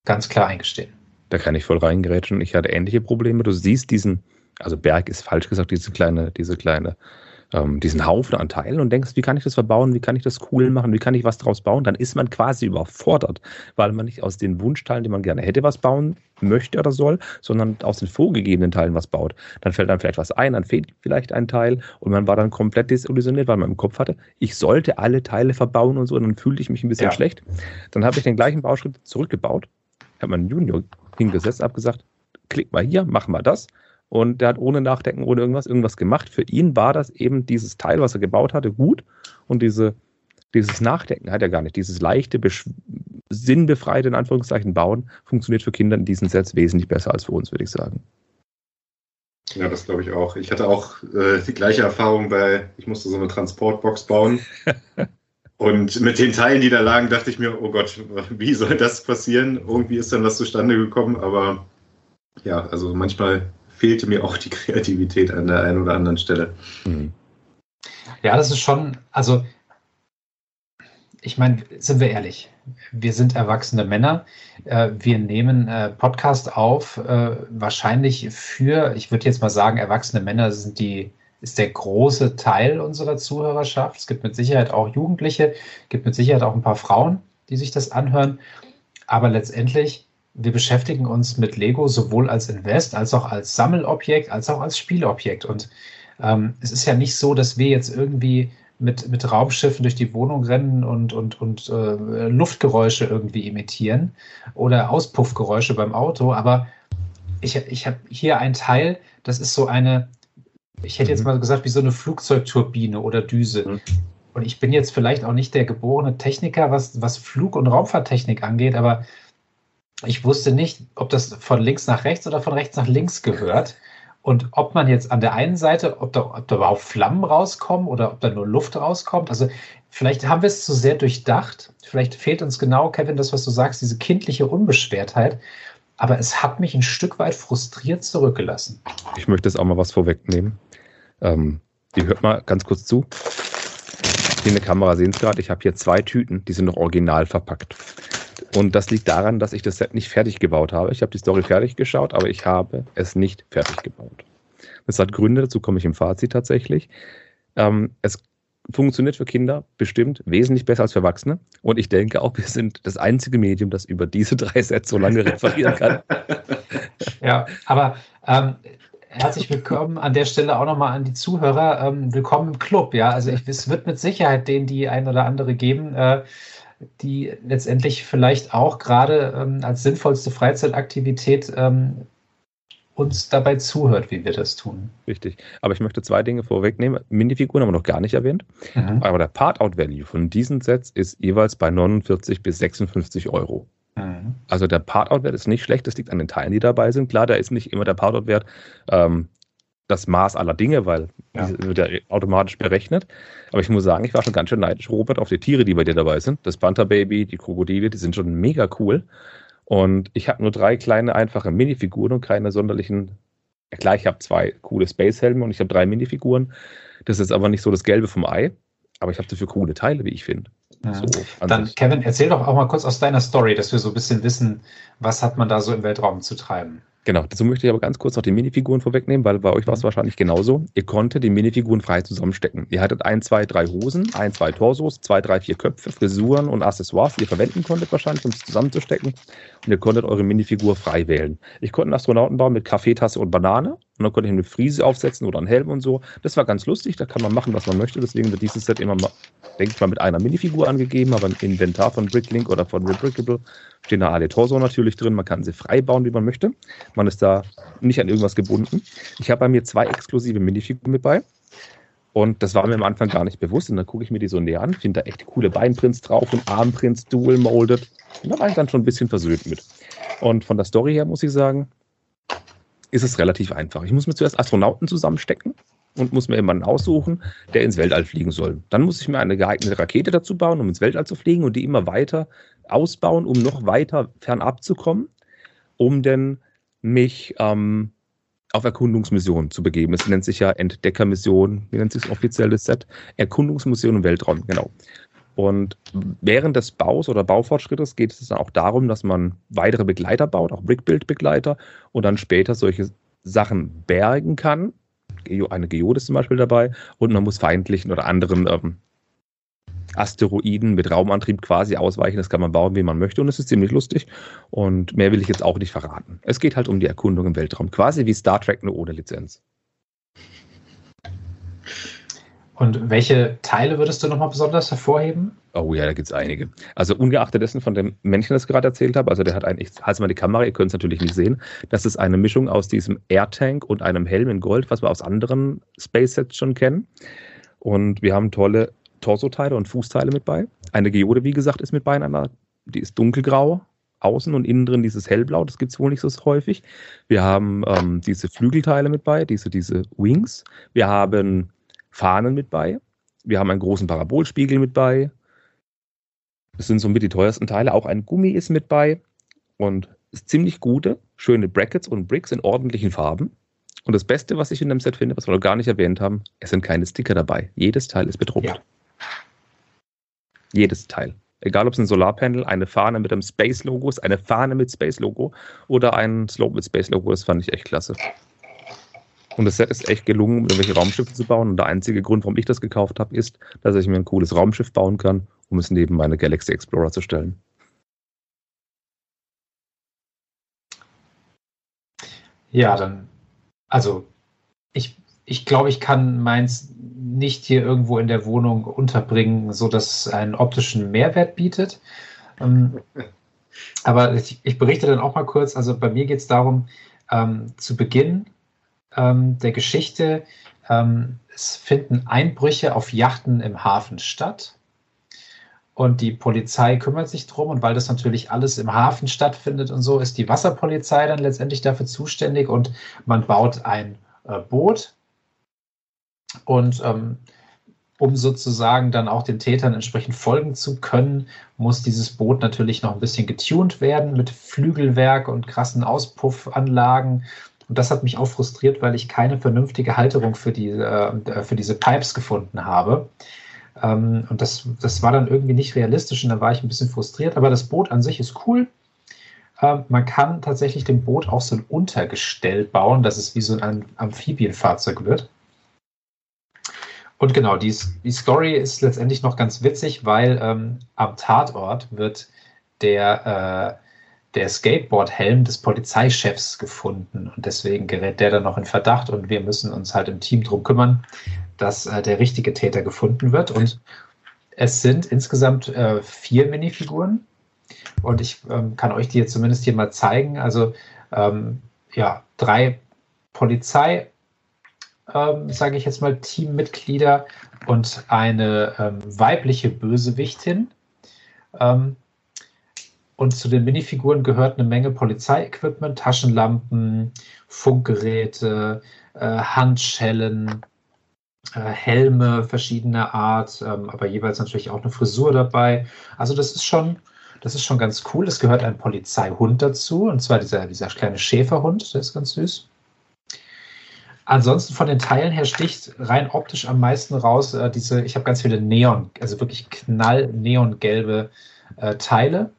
ganz klar eingestehen. Da kann ich voll reingerätschen. Ich hatte ähnliche Probleme. Du siehst diesen, also Berg ist falsch gesagt, diese kleine, diese kleine, ähm, diesen Haufen an Teilen und denkst, wie kann ich das verbauen, wie kann ich das cool machen, wie kann ich was draus bauen, dann ist man quasi überfordert, weil man nicht aus den Wunschteilen, die man gerne hätte, was bauen möchte oder soll, sondern aus den vorgegebenen Teilen was baut. Dann fällt dann vielleicht was ein, dann fehlt vielleicht ein Teil und man war dann komplett desillusioniert, weil man im Kopf hatte, ich sollte alle Teile verbauen und so, und dann fühlte ich mich ein bisschen Ja. schlecht. Dann habe ich den gleichen Bauschritt zurückgebaut, habe meinen Junior hingesetzt, habe gesagt, klick mal hier, mach mal das. Und der hat ohne Nachdenken, ohne irgendwas, irgendwas gemacht. Für ihn war das eben dieses Teil, was er gebaut hatte, gut und diese, dieses Nachdenken hat er gar nicht. Dieses leichte, sinnbefreite, in Anführungszeichen, Bauen funktioniert für Kinder in diesen Sets wesentlich besser als für uns, würde ich sagen. Ja, das glaube ich auch. Ich hatte auch äh, die gleiche Erfahrung bei, ich musste so eine Transportbox bauen. Und mit den Teilen, die da lagen, dachte ich mir, oh Gott, wie soll das passieren? Irgendwie ist dann was zustande gekommen, aber ja, also manchmal fehlte mir auch die Kreativität an der einen oder anderen Stelle. Mhm. Ja, das ist schon, also ich meine, sind wir ehrlich, wir sind erwachsene Männer. Äh, wir nehmen äh, Podcast auf, äh, wahrscheinlich für, ich würde jetzt mal sagen, erwachsene Männer sind die, ist der große Teil unserer Zuhörerschaft. Es gibt mit Sicherheit auch Jugendliche, gibt mit Sicherheit auch ein paar Frauen, die sich das anhören. Aber letztendlich, wir beschäftigen uns mit Lego sowohl als Invest, als auch als Sammelobjekt, als auch als Spielobjekt. Und ähm, es ist ja nicht so, dass wir jetzt irgendwie mit, mit Raumschiffen durch die Wohnung rennen und, und, und äh, Luftgeräusche irgendwie imitieren oder Auspuffgeräusche beim Auto. Aber ich, ich habe hier ein Teil, das ist so eine, ich hätte jetzt mhm. mal gesagt, wie so eine Flugzeugturbine oder Düse. Mhm. Und ich bin jetzt vielleicht auch nicht der geborene Techniker, was, was Flug- und Raumfahrttechnik angeht, aber ich wusste nicht, ob das von links nach rechts oder von rechts nach links gehört. Und ob man jetzt an der einen Seite, ob da, ob da überhaupt Flammen rauskommen oder ob da nur Luft rauskommt, also vielleicht haben wir es zu sehr durchdacht. Vielleicht fehlt uns genau, Kevin, das, was du sagst, diese kindliche Unbeschwertheit. Aber es hat mich ein Stück weit frustriert zurückgelassen. Ich möchte jetzt auch mal was vorwegnehmen. Ähm, ihr hört mal ganz kurz zu. Hier in der Kamera sehen es gerade, ich habe hier zwei Tüten, die sind noch original verpackt. Und das liegt daran, dass ich das Set nicht fertig gebaut habe. Ich habe die Story fertig geschaut, aber ich habe es nicht fertig gebaut. Das hat Gründe, dazu komme ich im Fazit tatsächlich. Ähm, es funktioniert für Kinder bestimmt wesentlich besser als für Erwachsene. Und ich denke auch, wir sind das einzige Medium, das über diese drei Sets so lange referieren kann. Ja, aber ähm, herzlich willkommen an der Stelle auch nochmal an die Zuhörer. Ähm, willkommen im Club. Ja, also ich, es wird mit Sicherheit denen die ein oder andere geben. Äh, die letztendlich vielleicht auch gerade ähm, als sinnvollste Freizeitaktivität ähm, uns dabei zuhört, wie wir das tun. Richtig. Aber ich möchte zwei Dinge vorwegnehmen. Minifiguren haben wir noch gar nicht erwähnt. Mhm. Aber der Part-Out-Value von diesen Sets ist jeweils bei 49 bis 56 Euro. Mhm. Also der Part-Out-Wert ist nicht schlecht. Das liegt an den Teilen, die dabei sind. Klar, da ist nicht immer der Part-Out-Wert ähm, das Maß aller Dinge, weil ja. wird ja automatisch berechnet. Aber ich muss sagen, ich war schon ganz schön neidisch, Robert, auf die Tiere, die bei dir dabei sind. Das Panther Baby, die Krokodile, die sind schon mega cool. Und ich habe nur drei kleine, einfache Minifiguren und keine sonderlichen. Ja, klar, ich habe zwei coole Space-Helme und ich habe drei Minifiguren. Das ist aber nicht so das Gelbe vom Ei. Aber ich habe dafür coole Teile, wie ich finde. Ja. So, Dann. Kevin, erzähl doch auch mal kurz aus deiner Story, dass wir so ein bisschen wissen, was hat man da so im Weltraum zu treiben. Genau, dazu möchte ich aber ganz kurz noch die Minifiguren vorwegnehmen, weil bei euch war es mhm. wahrscheinlich genauso. Ihr konntet die Minifiguren frei zusammenstecken. Ihr hattet ein, zwei, drei Hosen, ein, zwei Torsos, zwei, drei, vier Köpfe, Frisuren und Accessoires, die ihr verwenden konntet wahrscheinlich, um es zusammenzustecken. Und ihr konntet eure Minifigur frei wählen. Ich konnte einen Astronauten bauen mit Kaffeetasse und Banane. Und dann konnte ich eine Friese aufsetzen oder einen Helm und so. Das war ganz lustig, da kann man machen, was man möchte. Deswegen wird dieses Set immer mal, denke ich mal, mit einer Minifigur angegeben, aber im Inventar von Bricklink oder von Rebrickable stehen da alle Torso natürlich drin. Man kann sie frei bauen, wie man möchte. Man ist da nicht an irgendwas gebunden. Ich habe bei mir zwei exklusive Minifiguren mit bei. Und das war mir am Anfang gar nicht bewusst. Und dann gucke ich mir die so näher an, finde da echt coole Beinprints drauf und Armprints dual molded. Und da war ich dann schon ein bisschen versöhnt mit. Und von der Story her muss ich sagen, ist es relativ einfach. Ich muss mir zuerst Astronauten zusammenstecken und muss mir jemanden aussuchen, der ins Weltall fliegen soll. Dann muss ich mir eine geeignete Rakete dazu bauen, um ins Weltall zu fliegen und die immer weiter ausbauen, um noch weiter fernab zu kommen, um dann mich ähm, auf Erkundungsmissionen zu begeben. Es nennt sich ja Entdeckermission, wie nennt sich das offizielle Set? Erkundungsmission im Weltraum, genau. Und während des Baus oder Baufortschrittes geht es dann auch darum, dass man weitere Begleiter baut, auch Brickbuild-Begleiter, und dann später solche Sachen bergen kann. Eine Geode ist zum Beispiel dabei und man muss feindlichen oder anderen ähm, Asteroiden mit Raumantrieb quasi ausweichen. Das kann man bauen, wie man möchte und es ist ziemlich lustig. Und mehr will ich jetzt auch nicht verraten. Es geht halt um die Erkundung im Weltraum, quasi wie Star Trek nur ohne Lizenz. Und welche Teile würdest du nochmal besonders hervorheben? Oh ja, da gibt es einige. Also ungeachtet dessen von dem Männchen, das ich gerade erzählt habe, also der hat ein, ich halte mal die Kamera, ihr könnt es natürlich nicht sehen, das ist eine Mischung aus diesem Airtank und einem Helm in Gold, was wir aus anderen Space-Sets schon kennen. Und wir haben tolle Torso-Teile und Fußteile mit bei. Eine Geode, wie gesagt, ist mit bei, einer, die ist dunkelgrau, außen und innen drin dieses hellblau, das gibt es wohl nicht so häufig. Wir haben ähm, diese Flügelteile mit bei, diese, diese Wings. Wir haben Fahnen mit bei. Wir haben einen großen Parabolspiegel mit bei. Das sind somit die teuersten Teile. Auch ein Gummi ist mit bei und ist ziemlich gute, schöne Brackets und Bricks in ordentlichen Farben. Und das Beste, was ich in dem Set finde, was wir noch gar nicht erwähnt haben, es sind keine Sticker dabei. Jedes Teil ist bedruckt. Ja. Jedes Teil. Egal ob es ein Solarpanel, eine Fahne mit einem Space-Logo ist, eine Fahne mit Space-Logo oder ein Slope mit Space-Logo, das fand ich echt klasse. Und das Set ist echt gelungen, um irgendwelche Raumschiffe zu bauen. Und der einzige Grund, warum ich das gekauft habe, ist, dass ich mir ein cooles Raumschiff bauen kann, um es neben meine Galaxy Explorer zu stellen. Ja, dann, also ich, ich glaube, ich kann meins nicht hier irgendwo in der Wohnung unterbringen, so dass es einen optischen Mehrwert bietet. Ähm, aber ich, ich, berichte dann auch mal kurz. Also bei mir geht es darum, ähm, zu Beginn ähm, der Geschichte, ähm, es finden Einbrüche auf Yachten im Hafen statt. Und die Polizei kümmert sich drum. Und weil das natürlich alles im Hafen stattfindet und so, ist die Wasserpolizei dann letztendlich dafür zuständig. Und man baut ein äh, Boot. Und ähm, um sozusagen dann auch den Tätern entsprechend folgen zu können, muss dieses Boot natürlich noch ein bisschen getuned werden mit Flügelwerk und krassen Auspuffanlagen. Und das hat mich auch frustriert, weil ich keine vernünftige Halterung für, die, äh, für diese Pipes gefunden habe. Ähm, und das, das war dann irgendwie nicht realistisch und da war ich ein bisschen frustriert. Aber das Boot an sich ist cool. Ähm, man kann tatsächlich dem Boot auch so ein Untergestell bauen, dass es wie so ein Amphibienfahrzeug wird. Und genau, die, die Story ist letztendlich noch ganz witzig, weil ähm, am Tatort wird der, äh, der Skateboard-Helm des Polizeichefs gefunden. Und deswegen gerät der dann noch in Verdacht und wir müssen uns halt im Team drum kümmern, dass äh, der richtige Täter gefunden wird. Und es sind insgesamt äh, vier Minifiguren. Und ich ähm, kann euch die jetzt zumindest hier mal zeigen. Also ähm, ja, drei Polizei, ähm, sage ich jetzt mal, Teammitglieder und eine ähm, weibliche Bösewichtin. Ähm, und zu den Minifiguren gehört eine Menge Polizeiequipment, Taschenlampen, Funkgeräte, äh, Handschellen, äh, Helme verschiedener Art, ähm, aber jeweils natürlich auch eine Frisur dabei. Also das ist schon, das ist schon ganz cool. Es gehört ein Polizeihund dazu, und zwar dieser, dieser kleine Schäferhund, der ist ganz süß. Ansonsten von den Teilen her sticht rein optisch am meisten raus äh, diese, ich habe ganz viele Neon, also wirklich knall neongelbe äh, Teile.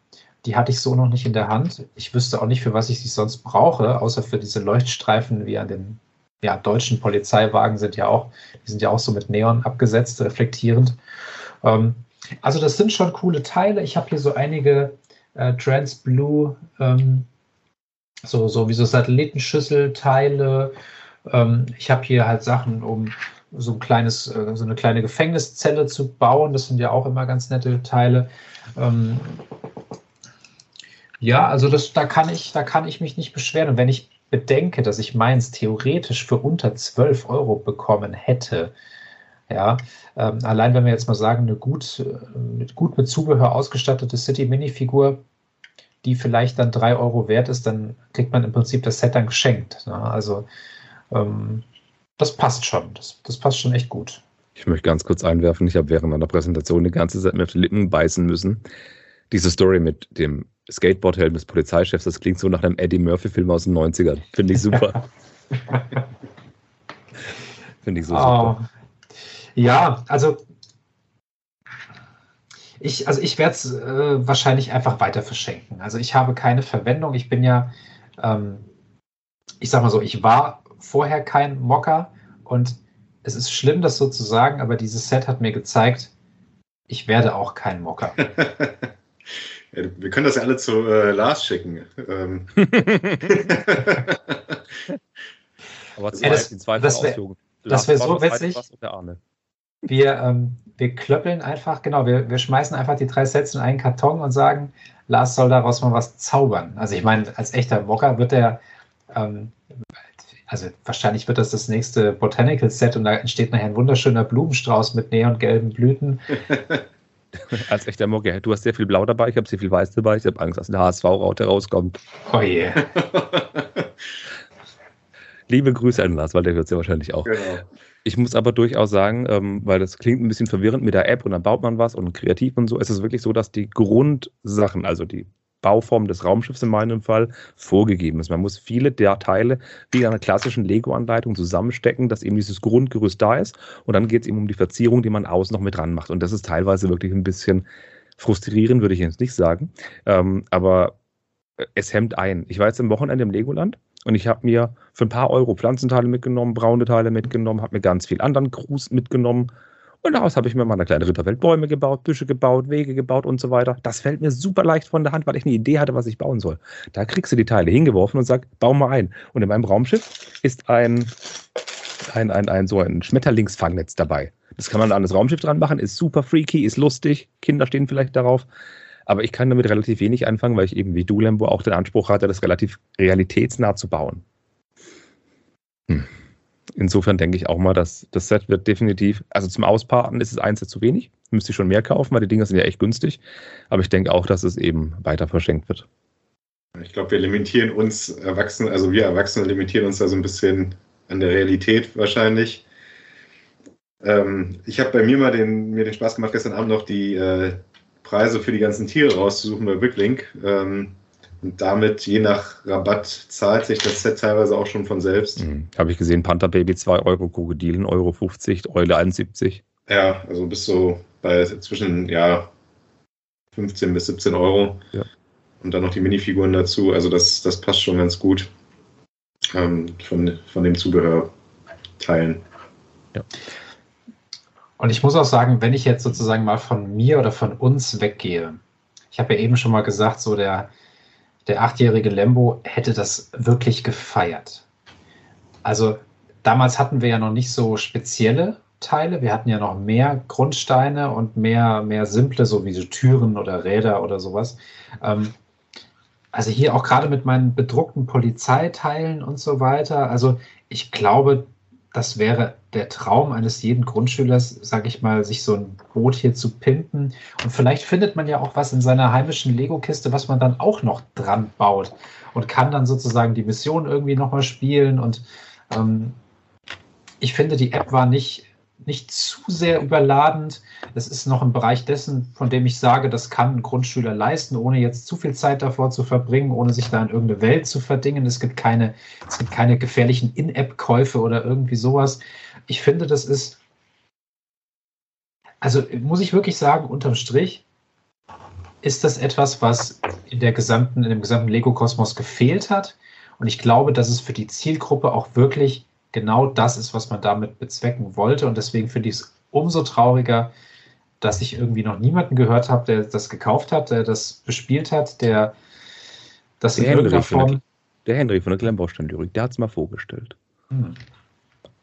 Die hatte ich so noch nicht in der Hand. Ich wüsste auch nicht, für was ich sie sonst brauche, außer für diese Leuchtstreifen wie an den ja, deutschen Polizeiwagen sind ja auch, die sind ja auch so mit Neon abgesetzt, reflektierend. Ähm, also das sind schon coole Teile. Ich habe hier so einige äh, Transblue, ähm, so, so wie so Satellitenschüsselteile. Ähm, ich habe hier halt Sachen, um so ein kleines, äh, so eine kleine Gefängniszelle zu bauen. Das sind ja auch immer ganz nette Teile. Ähm, ja, also das, da kann ich, da kann ich mich nicht beschweren. Und wenn ich bedenke, dass ich meins theoretisch für unter 12 Euro bekommen hätte, ja, ähm, allein wenn wir jetzt mal sagen, eine gut, mit, gut mit Zubehör ausgestattete City-Mini-Figur, die vielleicht dann 3 Euro wert ist, dann kriegt man im Prinzip das Set dann geschenkt. Ne? Also ähm, das passt schon. Das, das passt schon echt gut. Ich möchte ganz kurz einwerfen, ich habe während meiner Präsentation die ganze Zeit mir auf die Lippen beißen müssen. Diese Story mit dem Skateboardhelm des Polizeichefs, das klingt so nach einem Eddie Murphy-Film aus den 90ern. Finde ich super. Finde ich so super. Oh. Ja, also ich, also ich werde es äh, wahrscheinlich einfach weiter verschenken. Also ich habe keine Verwendung. Ich bin ja, ähm, ich sag mal so, ich war vorher kein Mocker und es ist schlimm, das so zu sagen, aber dieses Set hat mir gezeigt, ich werde auch kein Mocker. Wir können das ja alle zu äh, Lars schicken. Ähm. Aber zwei, ja, das, die zweite das wäre wär so witzig. Wir, ähm, wir klöppeln einfach, genau, wir, wir schmeißen einfach die drei Sets in einen Karton und sagen, Lars soll daraus mal was zaubern. Also ich meine, als echter Mocker wird er, ähm, also wahrscheinlich wird das das nächste Botanical Set und da entsteht nachher ein wunderschöner Blumenstrauß mit neongelben Blüten. als echter Mocker, du hast sehr viel Blau dabei, ich habe sehr viel Weiß dabei, ich habe Angst, dass eine HSV-Raute rauskommt. Oh je. Liebe Grüße an Lars, weil der hört es ja wahrscheinlich auch. Genau. Ich muss aber durchaus sagen, ähm, weil das klingt ein bisschen verwirrend mit der App und dann baut man was und kreativ und so, ist es wirklich so, dass die Grundsachen, also die Bauform des Raumschiffs in meinem Fall, vorgegeben ist. Man muss viele der Teile wie in einer klassischen Lego-Anleitung zusammenstecken, dass eben dieses Grundgerüst da ist und dann geht es eben um die Verzierung, die man außen noch mit dran macht. Und das ist teilweise wirklich ein bisschen frustrierend, würde ich jetzt nicht sagen. Ähm, aber es hemmt ein. Ich war jetzt am Wochenende im Legoland und ich habe mir für ein paar Euro Pflanzenteile mitgenommen, braune Teile mitgenommen, habe mir ganz viel anderen Gruß mitgenommen. Und daraus habe ich mir mal eine kleine Ritterwelt Bäume gebaut, Büsche gebaut, Wege gebaut und so weiter. Das fällt mir super leicht von der Hand, weil ich eine Idee hatte, was ich bauen soll. Da kriegst du die Teile hingeworfen und sagst, bau mal ein. Und in meinem Raumschiff ist ein, ein, ein, ein so ein Schmetterlingsfangnetz dabei. Das kann man an das Raumschiff dran machen, ist super freaky, ist lustig, Kinder stehen vielleicht darauf. Aber ich kann damit relativ wenig anfangen, weil ich eben wie du, Lembo, auch den Anspruch hatte, das relativ realitätsnah zu bauen. Hm. Insofern denke ich auch mal, dass das Set wird definitiv, also zum Ausparten ist es eins zu wenig. Müsste ich schon mehr kaufen, weil die Dinger sind ja echt günstig. Aber ich denke auch, dass es eben weiter verschenkt wird. Ich glaube, wir limitieren uns Erwachsene, also wir Erwachsene limitieren uns da so ein bisschen an der Realität wahrscheinlich. Ähm, ich habe bei mir mal den, mir den Spaß gemacht, gestern Abend noch die äh, Preise für die ganzen Tiere rauszusuchen bei Bricklink. Ähm, und damit, je nach Rabatt, zahlt sich das Set teilweise auch schon von selbst. Mhm. Habe ich gesehen, Panther Baby 2 Euro, Krokodil 1,50 Euro, 50, Eule 71. Ja, also bis so bei zwischen ja, 15 bis 17 Euro. Ja. Und dann noch die Minifiguren dazu. Also das, das passt schon ganz gut ähm, von, von dem Zubehör teilen. Ja. Und ich muss auch sagen, wenn ich jetzt sozusagen mal von mir oder von uns weggehe, ich habe ja eben schon mal gesagt, so der, der achtjährige Lembo hätte das wirklich gefeiert. Also damals hatten wir ja noch nicht so spezielle Teile, wir hatten ja noch mehr Grundsteine und mehr, mehr simple, so wie so Türen oder Räder oder sowas. Ähm, also hier auch gerade mit meinen bedruckten Polizeiteilen und so weiter. Also ich glaube, das wäre der Traum eines jeden Grundschülers, sage ich mal, sich so ein Boot hier zu pimpen. Und vielleicht findet man ja auch was in seiner heimischen Lego-Kiste, was man dann auch noch dran baut und kann dann sozusagen die Mission irgendwie nochmal spielen. Und ähm, ich finde, die App war nicht nicht zu sehr überladend. Es ist noch im Bereich dessen, von dem ich sage, das kann ein Grundschüler leisten, ohne jetzt zu viel Zeit davor zu verbringen, ohne sich da in irgendeine Welt zu verdingen. Es gibt keine, es gibt keine gefährlichen In-App-Käufe oder irgendwie sowas. Ich finde, das ist, also muss ich wirklich sagen, unterm Strich ist das etwas, was in der gesamten, in dem gesamten Lego-Kosmos gefehlt hat. Und ich glaube, dass es für die Zielgruppe auch wirklich genau das ist, was man damit bezwecken wollte. Und deswegen finde ich es umso trauriger, dass ich irgendwie noch niemanden gehört habe, der das gekauft hat, der das bespielt hat, der das Der in Henry, irgendeiner der, Form. der Henry von der Glenn-Baustellen-Lyrik, der hat es mal vorgestellt. Hm.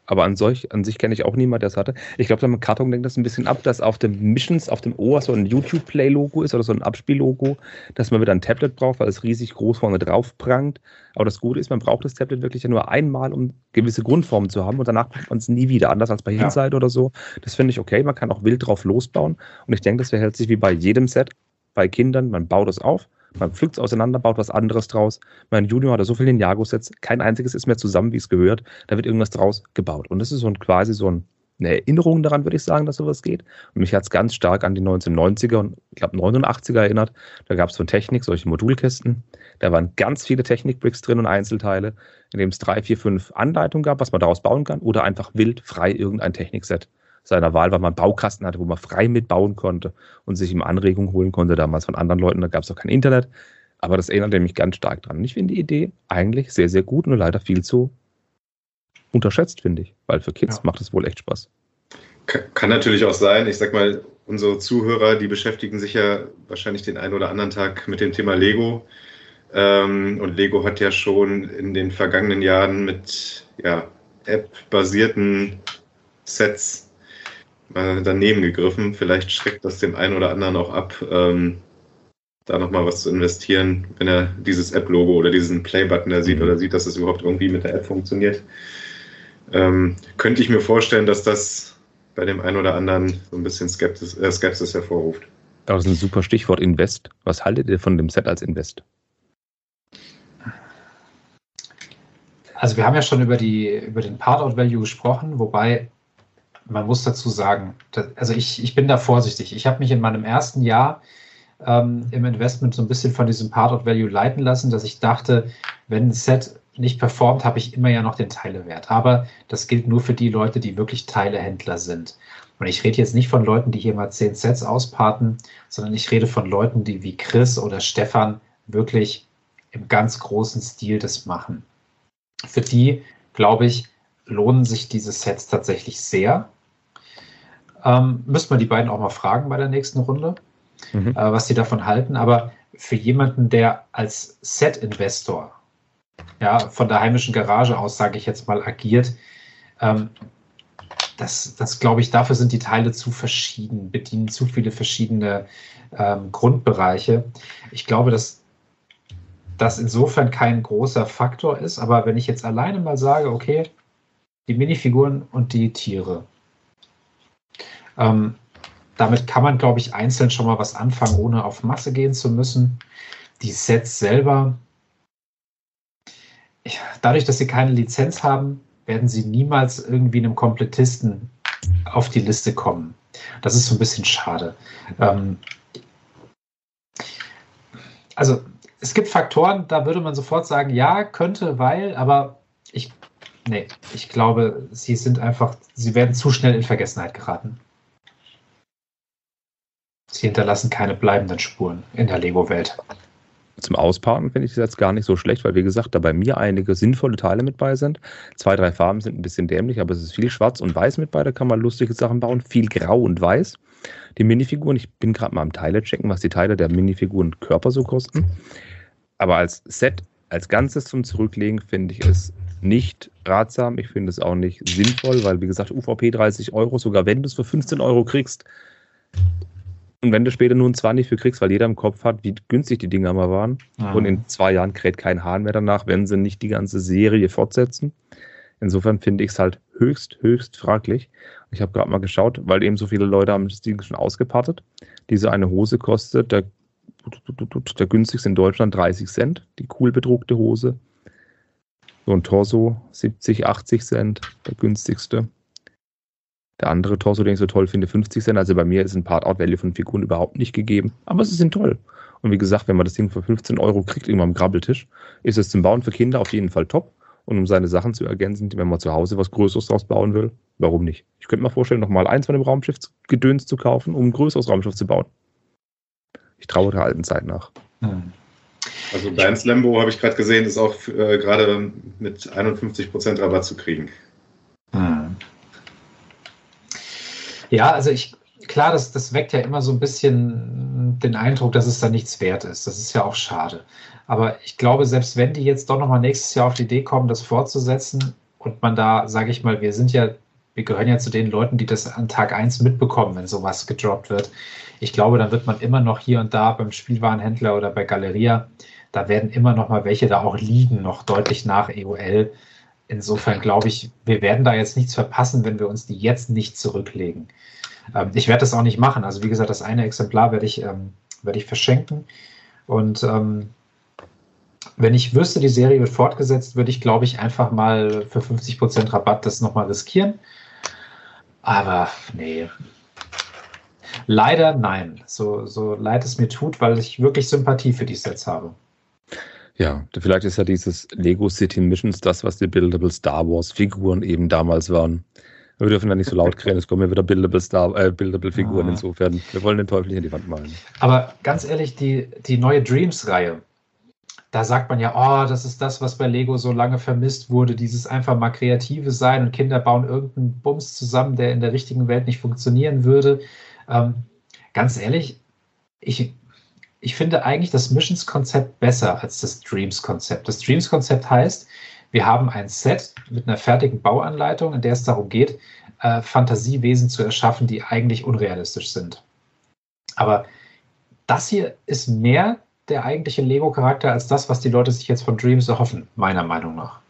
Aber an, solch, an sich kenne ich auch niemand, der es hatte. Ich glaube, der Karton denkt das ein bisschen ab, dass auf dem Missions, auf dem Ohr so ein YouTube-Play-Logo ist oder so ein Abspiel-Logo, dass man wieder ein Tablet braucht, weil es riesig groß vorne drauf prangt. Aber das Gute ist, man braucht das Tablet wirklich ja nur einmal, um gewisse Grundformen zu haben und danach braucht man es nie wieder. Anders als bei Ja. Inside oder so. Das finde ich okay. Man kann auch wild drauf losbauen. Und ich denke, das verhält sich wie bei jedem Set. Bei Kindern, man baut es auf, man pflückt es auseinander, baut was anderes draus. Mein Junior hatte so viele Ninjago-Sets, kein einziges ist mehr zusammen, wie es gehört. Da wird irgendwas draus gebaut. Und das ist so ein, quasi so ein, eine Erinnerung daran, würde ich sagen, dass sowas geht. Und mich hat es ganz stark an die 1990er und ich glaube 89er erinnert. Da gab es von Technik solche Modulkästen. Da waren ganz viele Technik-Bricks drin und Einzelteile, in dem es drei, vier, fünf Anleitungen gab, was man daraus bauen kann, oder einfach wild frei irgendein Technikset seiner Wahl, weil man Baukasten hatte, wo man frei mitbauen konnte und sich ihm Anregungen holen konnte, damals von anderen Leuten. Da gab es auch kein Internet. Aber das erinnert mich ganz stark dran. Und ich finde die Idee eigentlich sehr, sehr gut, nur leider viel zu unterschätzt, finde ich. Weil für Kids Ja. macht es wohl echt Spaß. Ka- Kann natürlich auch sein. Ich sag mal, unsere Zuhörer, die beschäftigen sich ja wahrscheinlich den einen oder anderen Tag mit dem Thema Lego. Ähm, und Lego hat ja schon in den vergangenen Jahren mit ja, App-basierten Sets äh, daneben gegriffen. Vielleicht schreckt das dem einen oder anderen auch ab, ähm, da nochmal was zu investieren, wenn er dieses App-Logo oder diesen Play-Button da sieht mhm. oder sieht, dass es überhaupt irgendwie mit der App funktioniert. Ähm, könnte ich mir vorstellen, dass das bei dem einen oder anderen so ein bisschen Skepsis, äh, Skepsis hervorruft. Das ist ein super Stichwort Invest. Was haltet ihr von dem Set als Invest? Also wir haben ja schon über, die, über den Part-Out-Value gesprochen, wobei man muss dazu sagen, also ich, ich bin da vorsichtig. Ich habe mich in meinem ersten Jahr ähm, im Investment so ein bisschen von diesem Part-Out-Value leiten lassen, dass ich dachte, wenn ein Set nicht performt, habe ich immer ja noch den Teilewert. Aber das gilt nur für die Leute, die wirklich Teilehändler sind. Und ich rede jetzt nicht von Leuten, die hier mal zehn Sets ausparten, sondern ich rede von Leuten, die wie Chris oder Stefan wirklich im ganz großen Stil das machen. Für die, glaube ich, lohnen sich diese Sets tatsächlich sehr. Ähm, müssen wir die beiden auch mal fragen bei der nächsten Runde, mhm. äh, was sie davon halten. Aber für jemanden, der als Set-Investor ja, von der heimischen Garage aus, sage ich jetzt mal, agiert, ähm, das, das glaube ich, dafür sind die Teile zu verschieden, bedienen zu viele verschiedene ähm, Grundbereiche. Ich glaube, dass das insofern kein großer Faktor ist, aber wenn ich jetzt alleine mal sage, okay, die Minifiguren und die Tiere, ähm, damit kann man, glaube ich, einzeln schon mal was anfangen, ohne auf Masse gehen zu müssen. Die Sets selber, dadurch, dass sie keine Lizenz haben, werden sie niemals irgendwie einem Komplettisten auf die Liste kommen. Das ist so ein bisschen schade. Ähm, also es gibt Faktoren, da würde man sofort sagen, ja, könnte, weil, aber ich, nee, ich glaube, sie sind einfach, sie werden zu schnell in Vergessenheit geraten. Sie hinterlassen keine bleibenden Spuren in der Lego-Welt. Zum Ausparken finde ich das jetzt gar nicht so schlecht, weil wie gesagt, da bei mir einige sinnvolle Teile mit bei sind. Zwei, drei Farben sind ein bisschen dämlich, aber es ist viel schwarz und weiß mit bei, da kann man lustige Sachen bauen. Viel grau und weiß. Die Minifiguren, ich bin gerade mal am Teile checken, was die Teile der Minifiguren Körper so kosten. Aber als Set, als Ganzes zum Zurücklegen, finde ich es nicht ratsam. Ich finde es auch nicht sinnvoll, weil, wie gesagt, UVP 30 Euro, sogar wenn du es für 15 Euro kriegst, und wenn du später nur ein 20 für kriegst, weil jeder im Kopf hat, wie günstig die Dinger mal waren, ah. und in zwei Jahren kräht kein Hahn mehr danach, wenn sie nicht die ganze Serie fortsetzen. Insofern finde ich es halt höchst, höchst fraglich. Ich habe gerade mal geschaut, weil eben so viele Leute haben das Ding schon ausgepartet. Diese eine Hose kostet der, der günstigste in Deutschland 30 Cent, die cool bedruckte Hose. So ein Torso 70, 80 Cent, der günstigste. Der andere Torso, den ich so toll finde, 50 Cent. Also bei mir ist ein Part-Out-Value von Figuren überhaupt nicht gegeben. Aber sie sind toll. Und wie gesagt, wenn man das Ding für 15 Euro kriegt, irgendwann am Grabbeltisch, ist es zum Bauen für Kinder auf jeden Fall top. Und um seine Sachen zu ergänzen, wenn man zu Hause was Größeres draus bauen will, warum nicht? Ich könnte mir vorstellen, nochmal eins von dem Raumschiff gedöns zu kaufen, um ein größeres Raumschiff zu bauen. Ich traue der alten Zeit nach. Hm. Also dein Lambo, habe ich gerade gesehen, ist auch äh, gerade mit 51% Rabatt zu kriegen. Hm. Ja, also ich, klar, das, das weckt ja immer so ein bisschen den Eindruck, dass es da nichts wert ist. Das ist ja auch schade. Aber ich glaube, selbst wenn die jetzt doch nochmal nächstes Jahr auf die Idee kommen, das fortzusetzen und man da, sage ich mal, wir sind ja, wir gehören ja zu den Leuten, die das an Tag 1 mitbekommen, wenn sowas gedroppt wird. Ich glaube, dann wird man immer noch hier und da beim Spielwarenhändler oder bei Galeria, da werden immer noch mal welche da auch liegen, noch deutlich nach EOL insofern glaube ich, wir werden da jetzt nichts verpassen, wenn wir uns die jetzt nicht zurücklegen. Ähm, ich werde das auch nicht machen. Also wie gesagt, das eine Exemplar werde ich, ähm, werde ich verschenken. Und ähm, wenn ich wüsste, die Serie wird fortgesetzt, würde ich, glaube ich, einfach mal für 50% Rabatt das nochmal riskieren. Aber nee. Leider nein. So, so leid es mir tut, weil ich wirklich Sympathie für die Sets habe. Ja, vielleicht ist ja dieses Lego City Missions das, was die Buildable Star Wars Figuren eben damals waren. Wir dürfen da nicht so laut krähen, es kommen ja wieder Buildable, Star, äh, Buildable Figuren ah. insofern. Wir wollen den Teufel nicht in die Wand malen. Aber ganz ehrlich, die, die neue Dreams-Reihe, da sagt man ja, oh, das ist das, was bei Lego so lange vermisst wurde, dieses einfach mal kreative sein und Kinder bauen irgendeinen Bums zusammen, der in der richtigen Welt nicht funktionieren würde. Ähm, ganz ehrlich, ich, ich finde eigentlich das Missions-Konzept besser als das Dreams-Konzept. Das Dreams-Konzept heißt, wir haben ein Set mit einer fertigen Bauanleitung, in der es darum geht, äh, Fantasiewesen zu erschaffen, die eigentlich unrealistisch sind. Aber das hier ist mehr der eigentliche Lego-Charakter als das, was die Leute sich jetzt von Dreams erhoffen, meiner Meinung nach.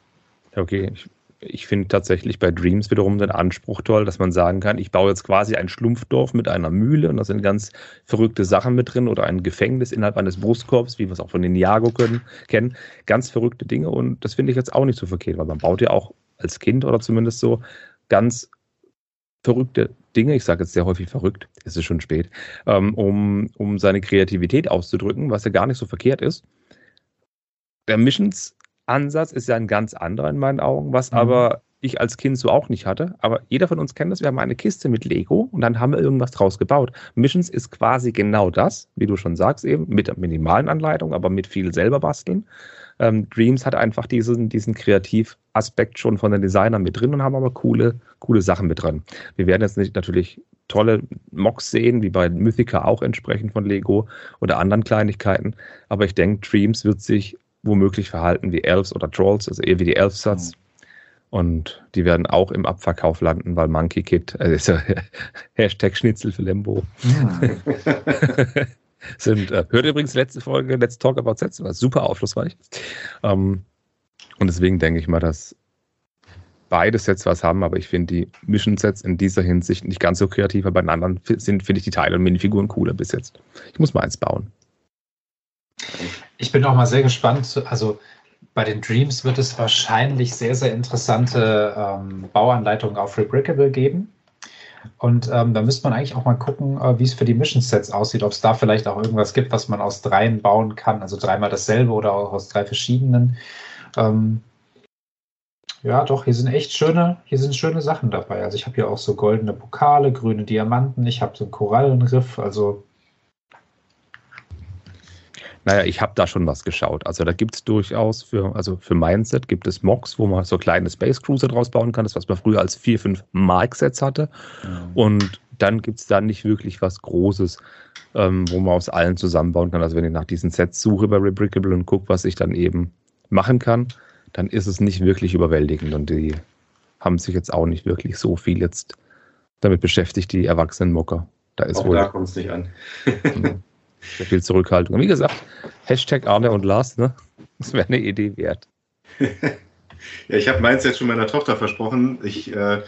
Okay, ich, ich finde tatsächlich bei Dreams wiederum den Anspruch toll, dass man sagen kann, ich baue jetzt quasi ein Schlumpfdorf mit einer Mühle und da sind ganz verrückte Sachen mit drin oder ein Gefängnis innerhalb eines Brustkorbs, wie wir es auch von den Niago können, kennen. Ganz verrückte Dinge und das finde ich jetzt auch nicht so verkehrt, weil man baut ja auch als Kind oder zumindest so ganz verrückte Dinge, ich sage jetzt sehr häufig verrückt, es ist schon spät, ähm, um, um seine Kreativität auszudrücken, was ja gar nicht so verkehrt ist. Der Missions-Ansatz ist ja ein ganz anderer in meinen Augen, was mhm. aber ich als Kind so auch nicht hatte. Aber jeder von uns kennt das. Wir haben eine Kiste mit Lego und dann haben wir irgendwas draus gebaut. Missions ist quasi genau das, wie du schon sagst, eben mit minimalen Anleitungen, aber mit viel selber basteln. Ähm, Dreams hat einfach diesen, diesen Kreativaspekt schon von den Designern mit drin und haben aber coole, coole Sachen mit drin. Wir werden jetzt nicht natürlich tolle Mocks sehen, wie bei Mythica auch entsprechend von Lego oder anderen Kleinigkeiten. Aber ich denke, Dreams wird sich womöglich verhalten wie Elves oder Trolls, also eher wie die Elfsatz. Mhm. Und die werden auch im Abverkauf landen, weil Monkey Kid, also Hashtag Schnitzel für Lembo. Mhm. sind. Äh, hört übrigens letzte Folge Let's Talk About Sets, war super aufschlussreich. Ähm, und deswegen denke ich mal, dass beide Sets was haben, aber ich finde die Mission-Sets in dieser Hinsicht nicht ganz so kreativ, aber bei den anderen sind, finde ich die Teile und Minifiguren cooler bis jetzt. Ich muss mal eins bauen. Ich bin auch mal sehr gespannt. Also bei den Dreams wird es wahrscheinlich sehr, sehr interessante ähm, Bauanleitungen auf Rebrickable geben. Und ähm, da müsste man eigentlich auch mal gucken, äh, wie es für die Mission Sets aussieht, ob es da vielleicht auch irgendwas gibt, was man aus dreien bauen kann, also dreimal dasselbe oder auch aus drei verschiedenen. Ähm, ja, doch, hier sind echt schöne, hier sind schöne Sachen dabei. Also ich habe hier auch so goldene Pokale, grüne Diamanten, ich habe so einen Korallenriff, also naja, ich habe da schon was geschaut. Also da gibt es durchaus für, also für Mindset gibt es Mocks, wo man so kleine Space Cruiser draus bauen kann, das was man früher als 4, 5 Mark-Sets hatte. Mhm. Und dann gibt es da nicht wirklich was Großes, ähm, wo man aus allen zusammenbauen kann. Also wenn ich nach diesen Sets suche bei Rebrickable und gucke, was ich dann eben machen kann, dann ist es nicht wirklich überwältigend. Und die haben sich jetzt auch nicht wirklich so viel jetzt damit beschäftigt, die erwachsenen Mocker. Da ist auch wohl. Da kommt es nicht an. Sehr viel Zurückhaltung. Wie gesagt, Hashtag Arne und Lars, ne? Das wäre eine Idee wert. ja, ich habe meins jetzt schon meiner Tochter versprochen. Ich äh,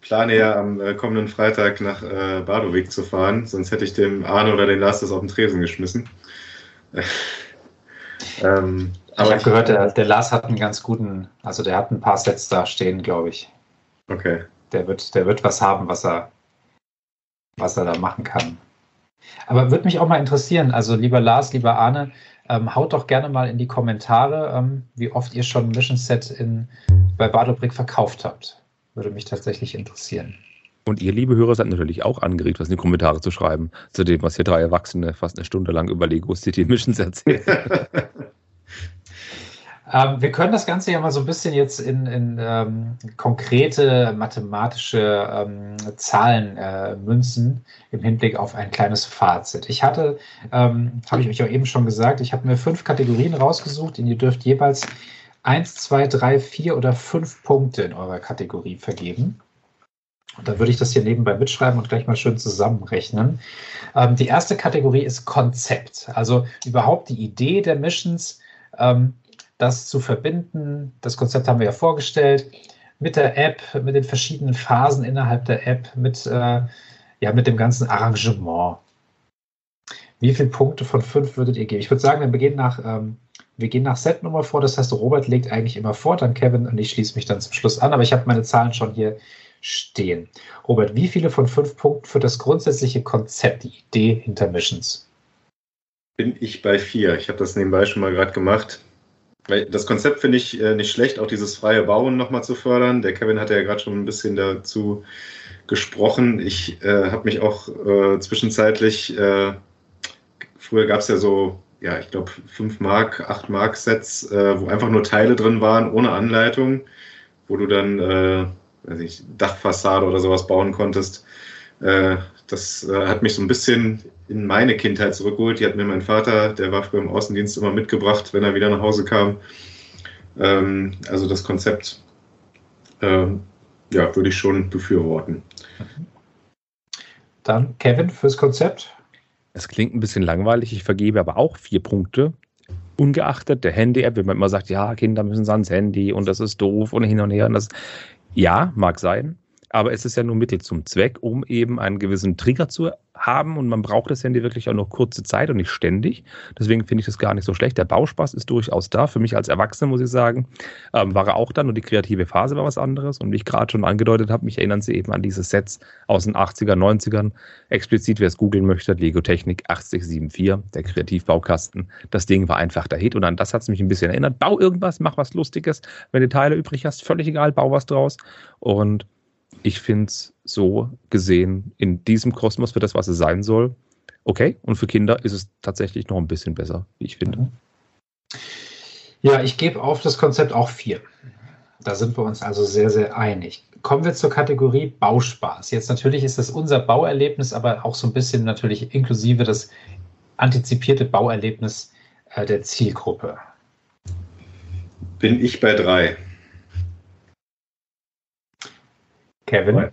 plane ja am äh, kommenden Freitag nach äh, Badoweg zu fahren, sonst hätte ich dem Arne oder den Lars das auf den Tresen geschmissen. ähm, ich habe gehört, der, der, Lars hat einen ganz guten, also der hat ein paar Sets da stehen, glaube ich. Okay. Der wird, der wird was haben, was er, was er da machen kann. Aber würde mich auch mal interessieren, also lieber Lars, lieber Arne, ähm, haut doch gerne mal in die Kommentare, ähm, wie oft ihr schon Mission Set in, bei Badobrick verkauft habt. Würde mich tatsächlich interessieren. Und ihr, liebe Hörer, seid natürlich auch angeregt, was in die Kommentare zu schreiben, zu dem, was hier drei Erwachsene fast eine Stunde lang über Lego City Missions erzählen. Ähm, wir können das Ganze ja mal so ein bisschen jetzt in, in ähm, konkrete mathematische ähm, Zahlen äh, münzen im Hinblick auf ein kleines Fazit. Ich hatte, ähm, habe ich euch auch eben schon gesagt, ich habe mir fünf Kategorien rausgesucht und ihr dürft jeweils eins, zwei, drei, vier oder fünf Punkte in eurer Kategorie vergeben. Und dann würde ich das hier nebenbei mitschreiben und gleich mal schön zusammenrechnen. Ähm, die erste Kategorie ist Konzept, also überhaupt die Idee der Missions. Ähm, das zu verbinden. Das Konzept haben wir ja vorgestellt mit der App, mit den verschiedenen Phasen innerhalb der App, mit, äh, ja, mit dem ganzen Arrangement. Wie viele Punkte von fünf würdet ihr geben? Ich würde sagen, wir gehen nach, ähm, wir gehen nach Setnummer vor. Das heißt, Robert legt eigentlich immer vor, dann Kevin und ich schließe mich dann zum Schluss an. Aber ich habe meine Zahlen schon hier stehen. Robert, wie viele von fünf Punkten für das grundsätzliche Konzept, die Idee hinter Missions? Bin ich bei vier. Ich habe das nebenbei schon mal gerade gemacht. Das Konzept finde ich äh, nicht schlecht, auch dieses freie Bauen nochmal zu fördern. Der Kevin hatte ja gerade schon ein bisschen dazu gesprochen. Ich äh, habe mich auch äh, zwischenzeitlich, äh, früher gab es ja so, ja, ich glaube, 5 Mark, 8 Mark Sets, äh, wo einfach nur Teile drin waren, ohne Anleitung, wo du dann, äh, weiß ich, Dachfassade oder sowas bauen konntest. das hat mich so ein bisschen in meine Kindheit zurückgeholt. Die hat mir mein Vater, der war früher im Außendienst, immer mitgebracht, wenn er wieder nach Hause kam. Ähm, also das Konzept ähm, ja, würde ich schon befürworten. Dann Kevin fürs Konzept. Es klingt ein bisschen langweilig, ich vergebe aber auch vier Punkte. Ungeachtet der Handy-App, wenn man immer sagt, ja, Kinder müssen ans Handy und das ist doof und hin und her. Und das, ja, mag sein aber es ist ja nur Mittel zum Zweck, um eben einen gewissen Trigger zu haben und man braucht das Handy wirklich auch nur kurze Zeit und nicht ständig. Deswegen finde ich das gar nicht so schlecht. Der Bauspaß ist durchaus da. Für mich als Erwachsener, muss ich sagen, ähm, war er auch dann und die kreative Phase war was anderes. Und wie ich gerade schon angedeutet habe, mich erinnern sie eben an diese Sets aus den 80er, 90ern. Explizit, wer es googeln möchte, Lego Technik 8074, der Kreativbaukasten. Das Ding war einfach der Hit und an das hat es mich ein bisschen erinnert. Bau irgendwas, mach was Lustiges. Wenn du Teile übrig hast, völlig egal, bau was draus. Und ich finde es so gesehen in diesem Kosmos für das, was es sein soll, okay. Und für Kinder ist es tatsächlich noch ein bisschen besser, wie ich finde. Ja, ich gebe auf das Konzept auch vier. Da sind wir uns also sehr, sehr einig. Kommen wir zur Kategorie Bauspaß. Jetzt natürlich ist das unser Bauerlebnis, aber auch so ein bisschen natürlich inklusive das antizipierte Bauerlebnis äh, der Zielgruppe. Bin ich bei drei. Kevin?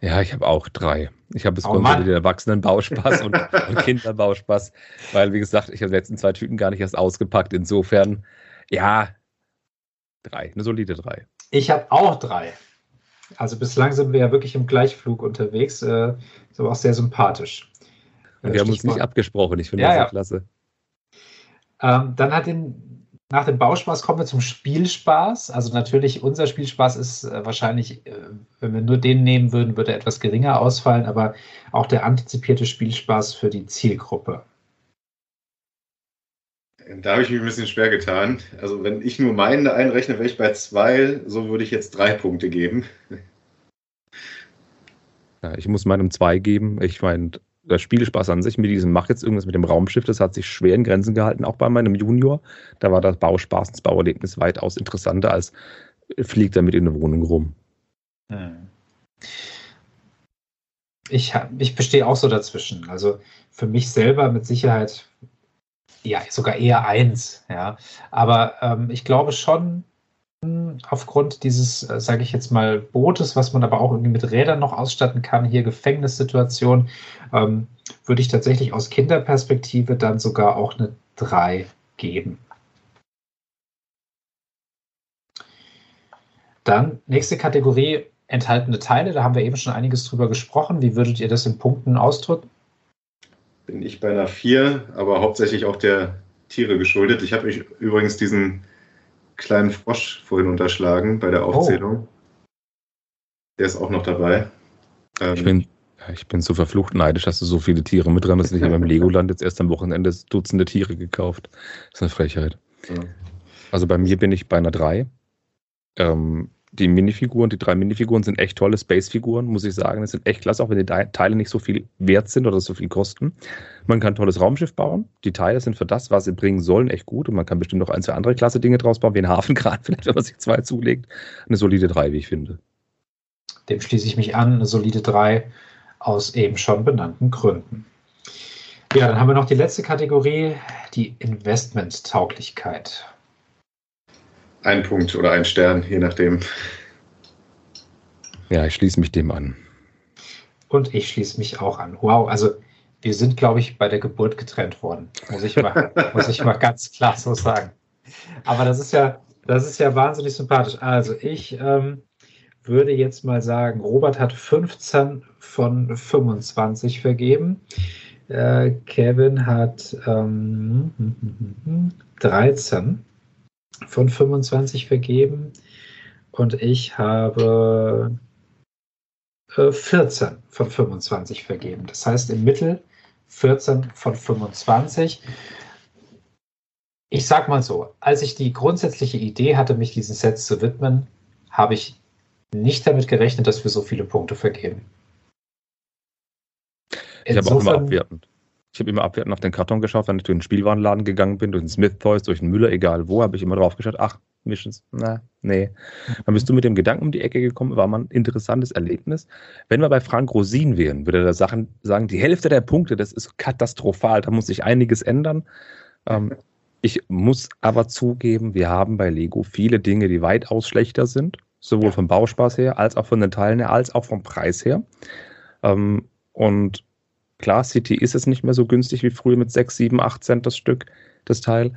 Ja, ich habe auch drei. Ich habe es Oh den Erwachsenenbauspaß und, und Kinderbauspaß, weil, wie gesagt, ich habe die letzten zwei Tüten gar nicht erst ausgepackt. Insofern, ja, drei, eine solide drei. Ich habe auch drei. Also bislang sind wir ja wirklich im Gleichflug unterwegs. Äh, ist aber auch sehr sympathisch. Und wir haben uns nicht abgesprochen. Ich finde Ja, das ja. klasse. Ähm, dann hat den, nach dem Bauspaß kommen wir zum Spielspaß. Also natürlich, unser Spielspaß ist äh, wahrscheinlich, äh, wenn wir nur den nehmen würden, würde er etwas geringer ausfallen, aber auch der antizipierte Spielspaß für die Zielgruppe. Da habe ich mich ein bisschen schwer getan. Also wenn ich nur meinen da einrechne, wäre ich bei zwei. So würde ich jetzt drei Punkte geben. Ja, ich muss meinem zwei geben. Ich meine, der Spielspaß an sich mit diesem Mach jetzt irgendwas mit dem Raumschiff, das hat sich schwer in Grenzen gehalten, auch bei meinem Junior. Da war das Bauspaß, das Bauerlebnis weitaus interessanter als äh, fliegt damit in der Wohnung rum. Ich, hab- ich bestehe auch so dazwischen. Also für mich selber mit Sicherheit, ja, sogar eher eins, ja. Aber ähm, ich glaube schon, aufgrund dieses, äh, sage ich jetzt mal, Bootes, was man aber auch irgendwie mit Rädern noch ausstatten kann, hier Gefängnissituation, ähm, würde ich tatsächlich aus Kinderperspektive dann sogar auch eine 3 geben. Dann nächste Kategorie, enthaltene Teile. Da haben wir eben schon einiges drüber gesprochen. Wie würdet ihr das in Punkten ausdrücken? Bin ich bei einer vier, aber hauptsächlich auch der Tiere geschuldet. Ich habe mich übrigens diesen kleinen Frosch vorhin unterschlagen bei der Aufzählung. Der ist auch noch dabei. Ähm, Ich bin, ich bin so verflucht neidisch, dass du so viele Tiere mit dran hast. Ich habe im Legoland jetzt erst am Wochenende Dutzende Tiere gekauft. Das ist eine Frechheit. ja. Also bei mir bin ich bei einer 3. Ähm, die Minifiguren, die drei Minifiguren sind echt tolle Space-Figuren, muss ich sagen. Das sind echt klasse, auch wenn die Teile nicht so viel wert sind oder so viel kosten. Man kann ein tolles Raumschiff bauen. Die Teile sind für das, was sie bringen sollen, echt gut. Und man kann bestimmt noch ein, zwei andere klasse Dinge draus bauen, wie ein Hafenkran, vielleicht, wenn man sich zwei zulegt. Eine solide 3, wie ich finde. Dem schließe ich mich an. Eine solide 3 aus eben schon benannten Gründen. Ja, dann haben wir noch die letzte Kategorie, die Investmenttauglichkeit. Ein Punkt oder ein Stern, je nachdem. Ja, ich schließe mich dem an. Und ich schließe mich auch an. Wow, also wir sind, glaube ich, bei der Geburt getrennt worden. Muss ich mal, muss ich mal ganz klar so sagen. Aber das ist ja, das ist ja wahnsinnig sympathisch. Also ich ähm, würde jetzt mal sagen, Robert hat 15 von 25 vergeben. Äh, Kevin hat ähm, 13 von 25 vergeben. Und ich habe äh, 14 von 25 vergeben. Das heißt im Mittel 14 von 25. Ich sag mal so, als ich die grundsätzliche Idee hatte, mich diesen Sets zu widmen, habe ich nicht damit gerechnet, dass wir so viele Punkte vergeben. Ich habe auch immer Insofern- abwertend. Ich habe immer abwertend auf den Karton geschaut, wenn ich durch den Spielwarenladen gegangen bin, durch den Smith Toys, durch den Müller, egal wo, habe ich immer drauf geschaut, ach, Missions, na, nee. Dann bist du mit dem Gedanken um die Ecke gekommen, war mal ein interessantes Erlebnis. Wenn wir bei Frank Rosin wären, würde er Sachen sagen, die Hälfte der Punkte, das ist katastrophal, da muss sich einiges ändern. Ähm, ich muss aber zugeben, wir haben bei Lego viele Dinge, die weitaus schlechter sind. sowohl vom Bauspaß her, als auch von den Teilen her, als auch vom Preis her. Ähm, und klar, City ist es nicht mehr so günstig wie früher mit 6, 7, 8 Cent das Stück, das Teil.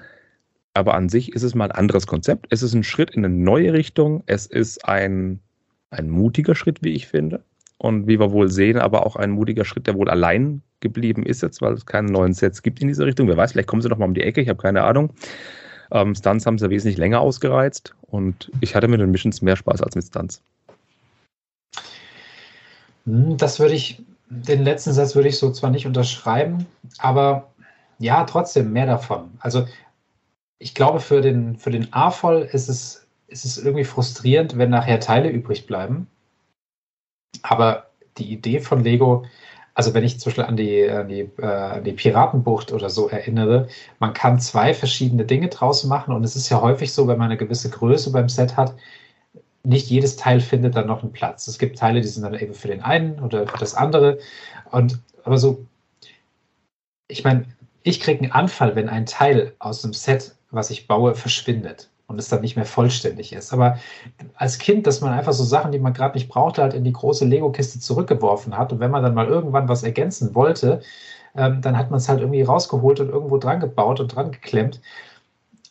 Aber an sich ist es mal ein anderes Konzept. Es ist ein Schritt in eine neue Richtung. Es ist ein, ein mutiger Schritt, wie ich finde. Und wie wir wohl sehen, aber auch ein mutiger Schritt, der wohl allein geblieben ist jetzt, weil es keine neuen Sets gibt in diese Richtung. Wer weiß, vielleicht kommen sie noch mal um die Ecke, ich habe keine Ahnung. Ähm, Stunts haben sie wesentlich länger ausgereizt und ich hatte mit den Missions mehr Spaß als mit Stunts. Hm, das würde ich, den letzten Satz würde ich so zwar nicht unterschreiben, aber ja, trotzdem mehr davon. Also ich glaube, für den, für den A-Voll ist es, ist es irgendwie frustrierend, wenn nachher Teile übrig bleiben. Aber die Idee von Lego, also wenn ich zum Beispiel an die, an die, äh, an die Piratenbucht oder so erinnere, man kann zwei verschiedene Dinge draus machen und es ist ja häufig so, wenn man eine gewisse Größe beim Set hat, nicht jedes Teil findet dann noch einen Platz. Es gibt Teile, die sind dann eben für den einen oder für das andere. Und aber so, ich meine, ich kriege einen Anfall, wenn ein Teil aus dem Set, was ich baue, verschwindet und es dann nicht mehr vollständig ist. Aber als Kind, dass man einfach so Sachen, die man gerade nicht brauchte, halt in die große Lego-Kiste zurückgeworfen hat. Und wenn man dann mal irgendwann was ergänzen wollte, ähm, dann hat man es halt irgendwie rausgeholt und irgendwo dran gebaut und dran geklemmt.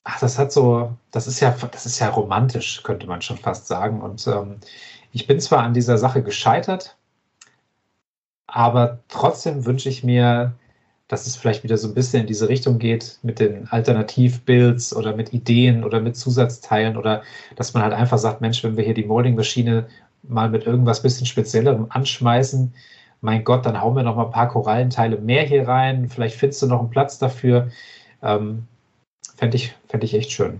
Ach, das hat so, das ist ja, das ist ja romantisch, könnte man schon fast sagen. Und ähm, ich bin zwar an dieser Sache gescheitert, aber trotzdem wünsche ich mir, dass es vielleicht wieder so ein bisschen in diese Richtung geht mit den Alternativbuilds oder mit Ideen oder mit Zusatzteilen oder dass man halt einfach sagt, Mensch, wenn wir hier die Molding-Maschine mal mit irgendwas bisschen Speziellerem anschmeißen, mein Gott, dann hauen wir noch mal ein paar Korallenteile mehr hier rein, vielleicht findest du noch einen Platz dafür. Ähm, Fände ich, fänd ich echt schön.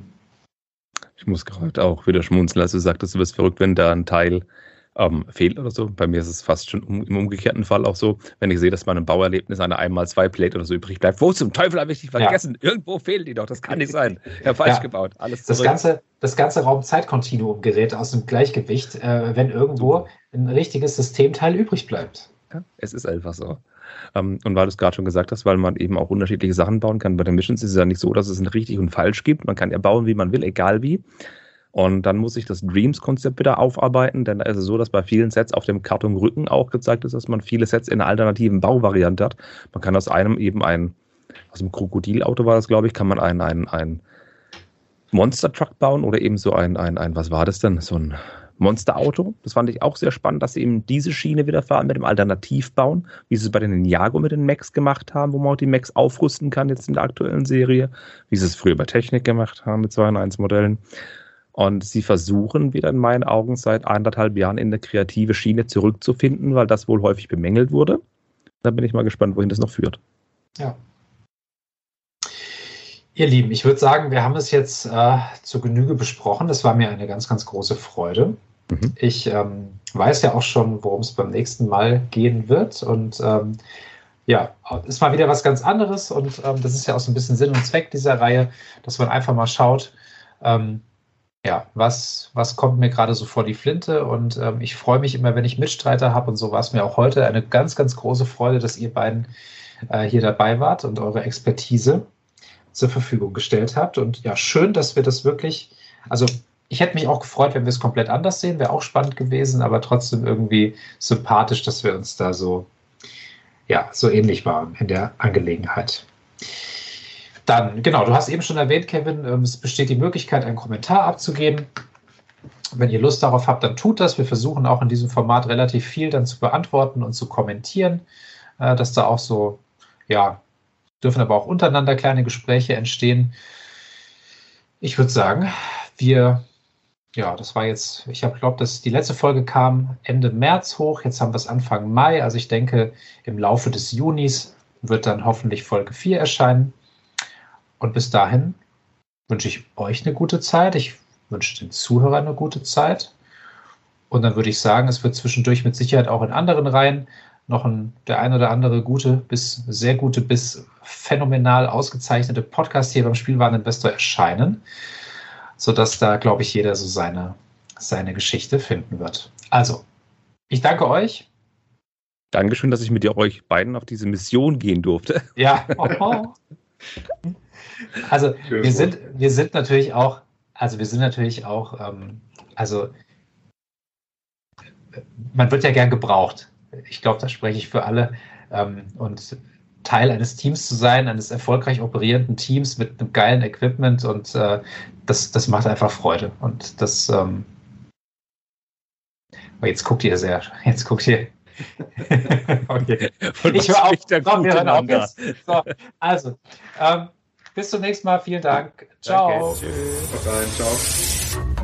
Ich muss gerade auch wieder schmunzeln, als du sagtest, du wirst verrückt, wenn da ein Teil ähm, fehlt oder so. Bei mir ist es fast schon um, im umgekehrten Fall auch so, wenn ich sehe, dass meinem Bauerlebnis eine einmal zwei Plate oder so übrig bleibt. Wo zum Teufel habe ich dich vergessen? Ja. Irgendwo fehlen die doch. Das kann nicht sein. Ja, falsch ja. gebaut. Alles zurück. Das ganze, das ganze Raum-Zeit-Kontinuum gerät aus dem Gleichgewicht, äh, wenn irgendwo ein richtiges Systemteil übrig bleibt. Ja, es ist einfach so. Ähm, und weil du es gerade schon gesagt hast, weil man eben auch unterschiedliche Sachen bauen kann. Bei den Missions ist es ja nicht so, dass es ein richtig und falsch gibt. Man kann ja bauen, wie man will, egal wie. Und dann muss ich das Dreams-Konzept wieder aufarbeiten, denn da ist es so, dass bei vielen Sets auf dem Kartonrücken auch gezeigt ist, dass man viele Sets in einer alternativen Bauvariante hat. Man kann aus einem eben ein, aus dem Krokodilauto war das, glaube ich, kann man ein, ein, ein Monster-Truck bauen oder eben so ein, ein, ein, was war das denn? So ein Monsterauto. Das fand ich auch sehr spannend, dass sie eben diese Schiene wieder fahren mit dem Alternativbauen, wie sie es bei den Ninjago mit den Macs gemacht haben, wo man auch die Macs aufrüsten kann jetzt in der aktuellen Serie, wie sie es früher bei Technik gemacht haben mit 2 in 1 Modellen. Und sie versuchen wieder in meinen Augen seit anderthalb Jahren in eine kreative Schiene zurückzufinden, weil das wohl häufig bemängelt wurde. Da bin ich mal gespannt, wohin das noch führt. Ja. Ihr Lieben, ich würde sagen, wir haben es jetzt äh, zu Genüge besprochen. Das war mir eine ganz, ganz große Freude. Mhm. Ich ähm, weiß ja auch schon, worum es beim nächsten Mal gehen wird. Und ähm, ja, ist mal wieder was ganz anderes. Und ähm, das ist ja auch so ein bisschen Sinn und Zweck dieser Reihe, dass man einfach mal schaut, ähm, ja, was, was kommt mir gerade so vor die Flinte? Und ähm, ich freue mich immer, wenn ich Mitstreiter habe. Und so war es mir auch heute eine ganz, ganz große Freude, dass ihr beiden äh, hier dabei wart und eure Expertise zur Verfügung gestellt habt. Und ja, schön, dass wir das wirklich, also ich hätte mich auch gefreut, wenn wir es komplett anders sehen, wäre auch spannend gewesen, aber trotzdem irgendwie sympathisch, dass wir uns da so, ja, so ähnlich waren in der Angelegenheit. Dann, genau, du hast eben schon erwähnt, Kevin, ähm, es besteht die Möglichkeit, einen Kommentar abzugeben. Wenn ihr Lust darauf habt, dann tut das. Wir versuchen auch in diesem Format relativ viel dann zu beantworten und zu kommentieren, äh, dass da auch so, ja, dürfen aber auch untereinander kleine Gespräche entstehen. Ich würde sagen, wir, ja, das war jetzt, ich habe glaube, dass die letzte Folge kam Ende März hoch. Jetzt haben wir es Anfang Mai. Also ich denke, im Laufe des Junis wird dann hoffentlich Folge 4 erscheinen. Und bis dahin wünsche ich euch eine gute Zeit. Ich wünsche den Zuhörern eine gute Zeit. Und dann würde ich sagen, es wird zwischendurch mit Sicherheit auch in anderen Reihen noch ein, der ein oder andere gute bis sehr gute bis phänomenal ausgezeichnete Podcast hier beim Spielwareninvestor erscheinen, sodass da, glaube ich, jeder so seine, seine Geschichte finden wird. Also, ich danke euch. Dankeschön, dass ich mit euch beiden auf diese Mission gehen durfte. Ja. Oh. Also wir sind, wir sind natürlich auch, also wir sind natürlich auch, ähm, also man wird ja gern gebraucht. Ich glaube, da spreche ich für alle. Ähm, und Teil eines Teams zu sein, eines erfolgreich operierenden Teams mit einem geilen Equipment und äh, das, das macht einfach Freude. Und das, ähm, oh, jetzt guckt ihr sehr, jetzt guckt ihr. okay. Ich höre auf, so, wir hören auf jetzt. So, also, ähm, bis zum nächsten Mal. Vielen Dank. Ciao. Danke. Tschüss. Ciao.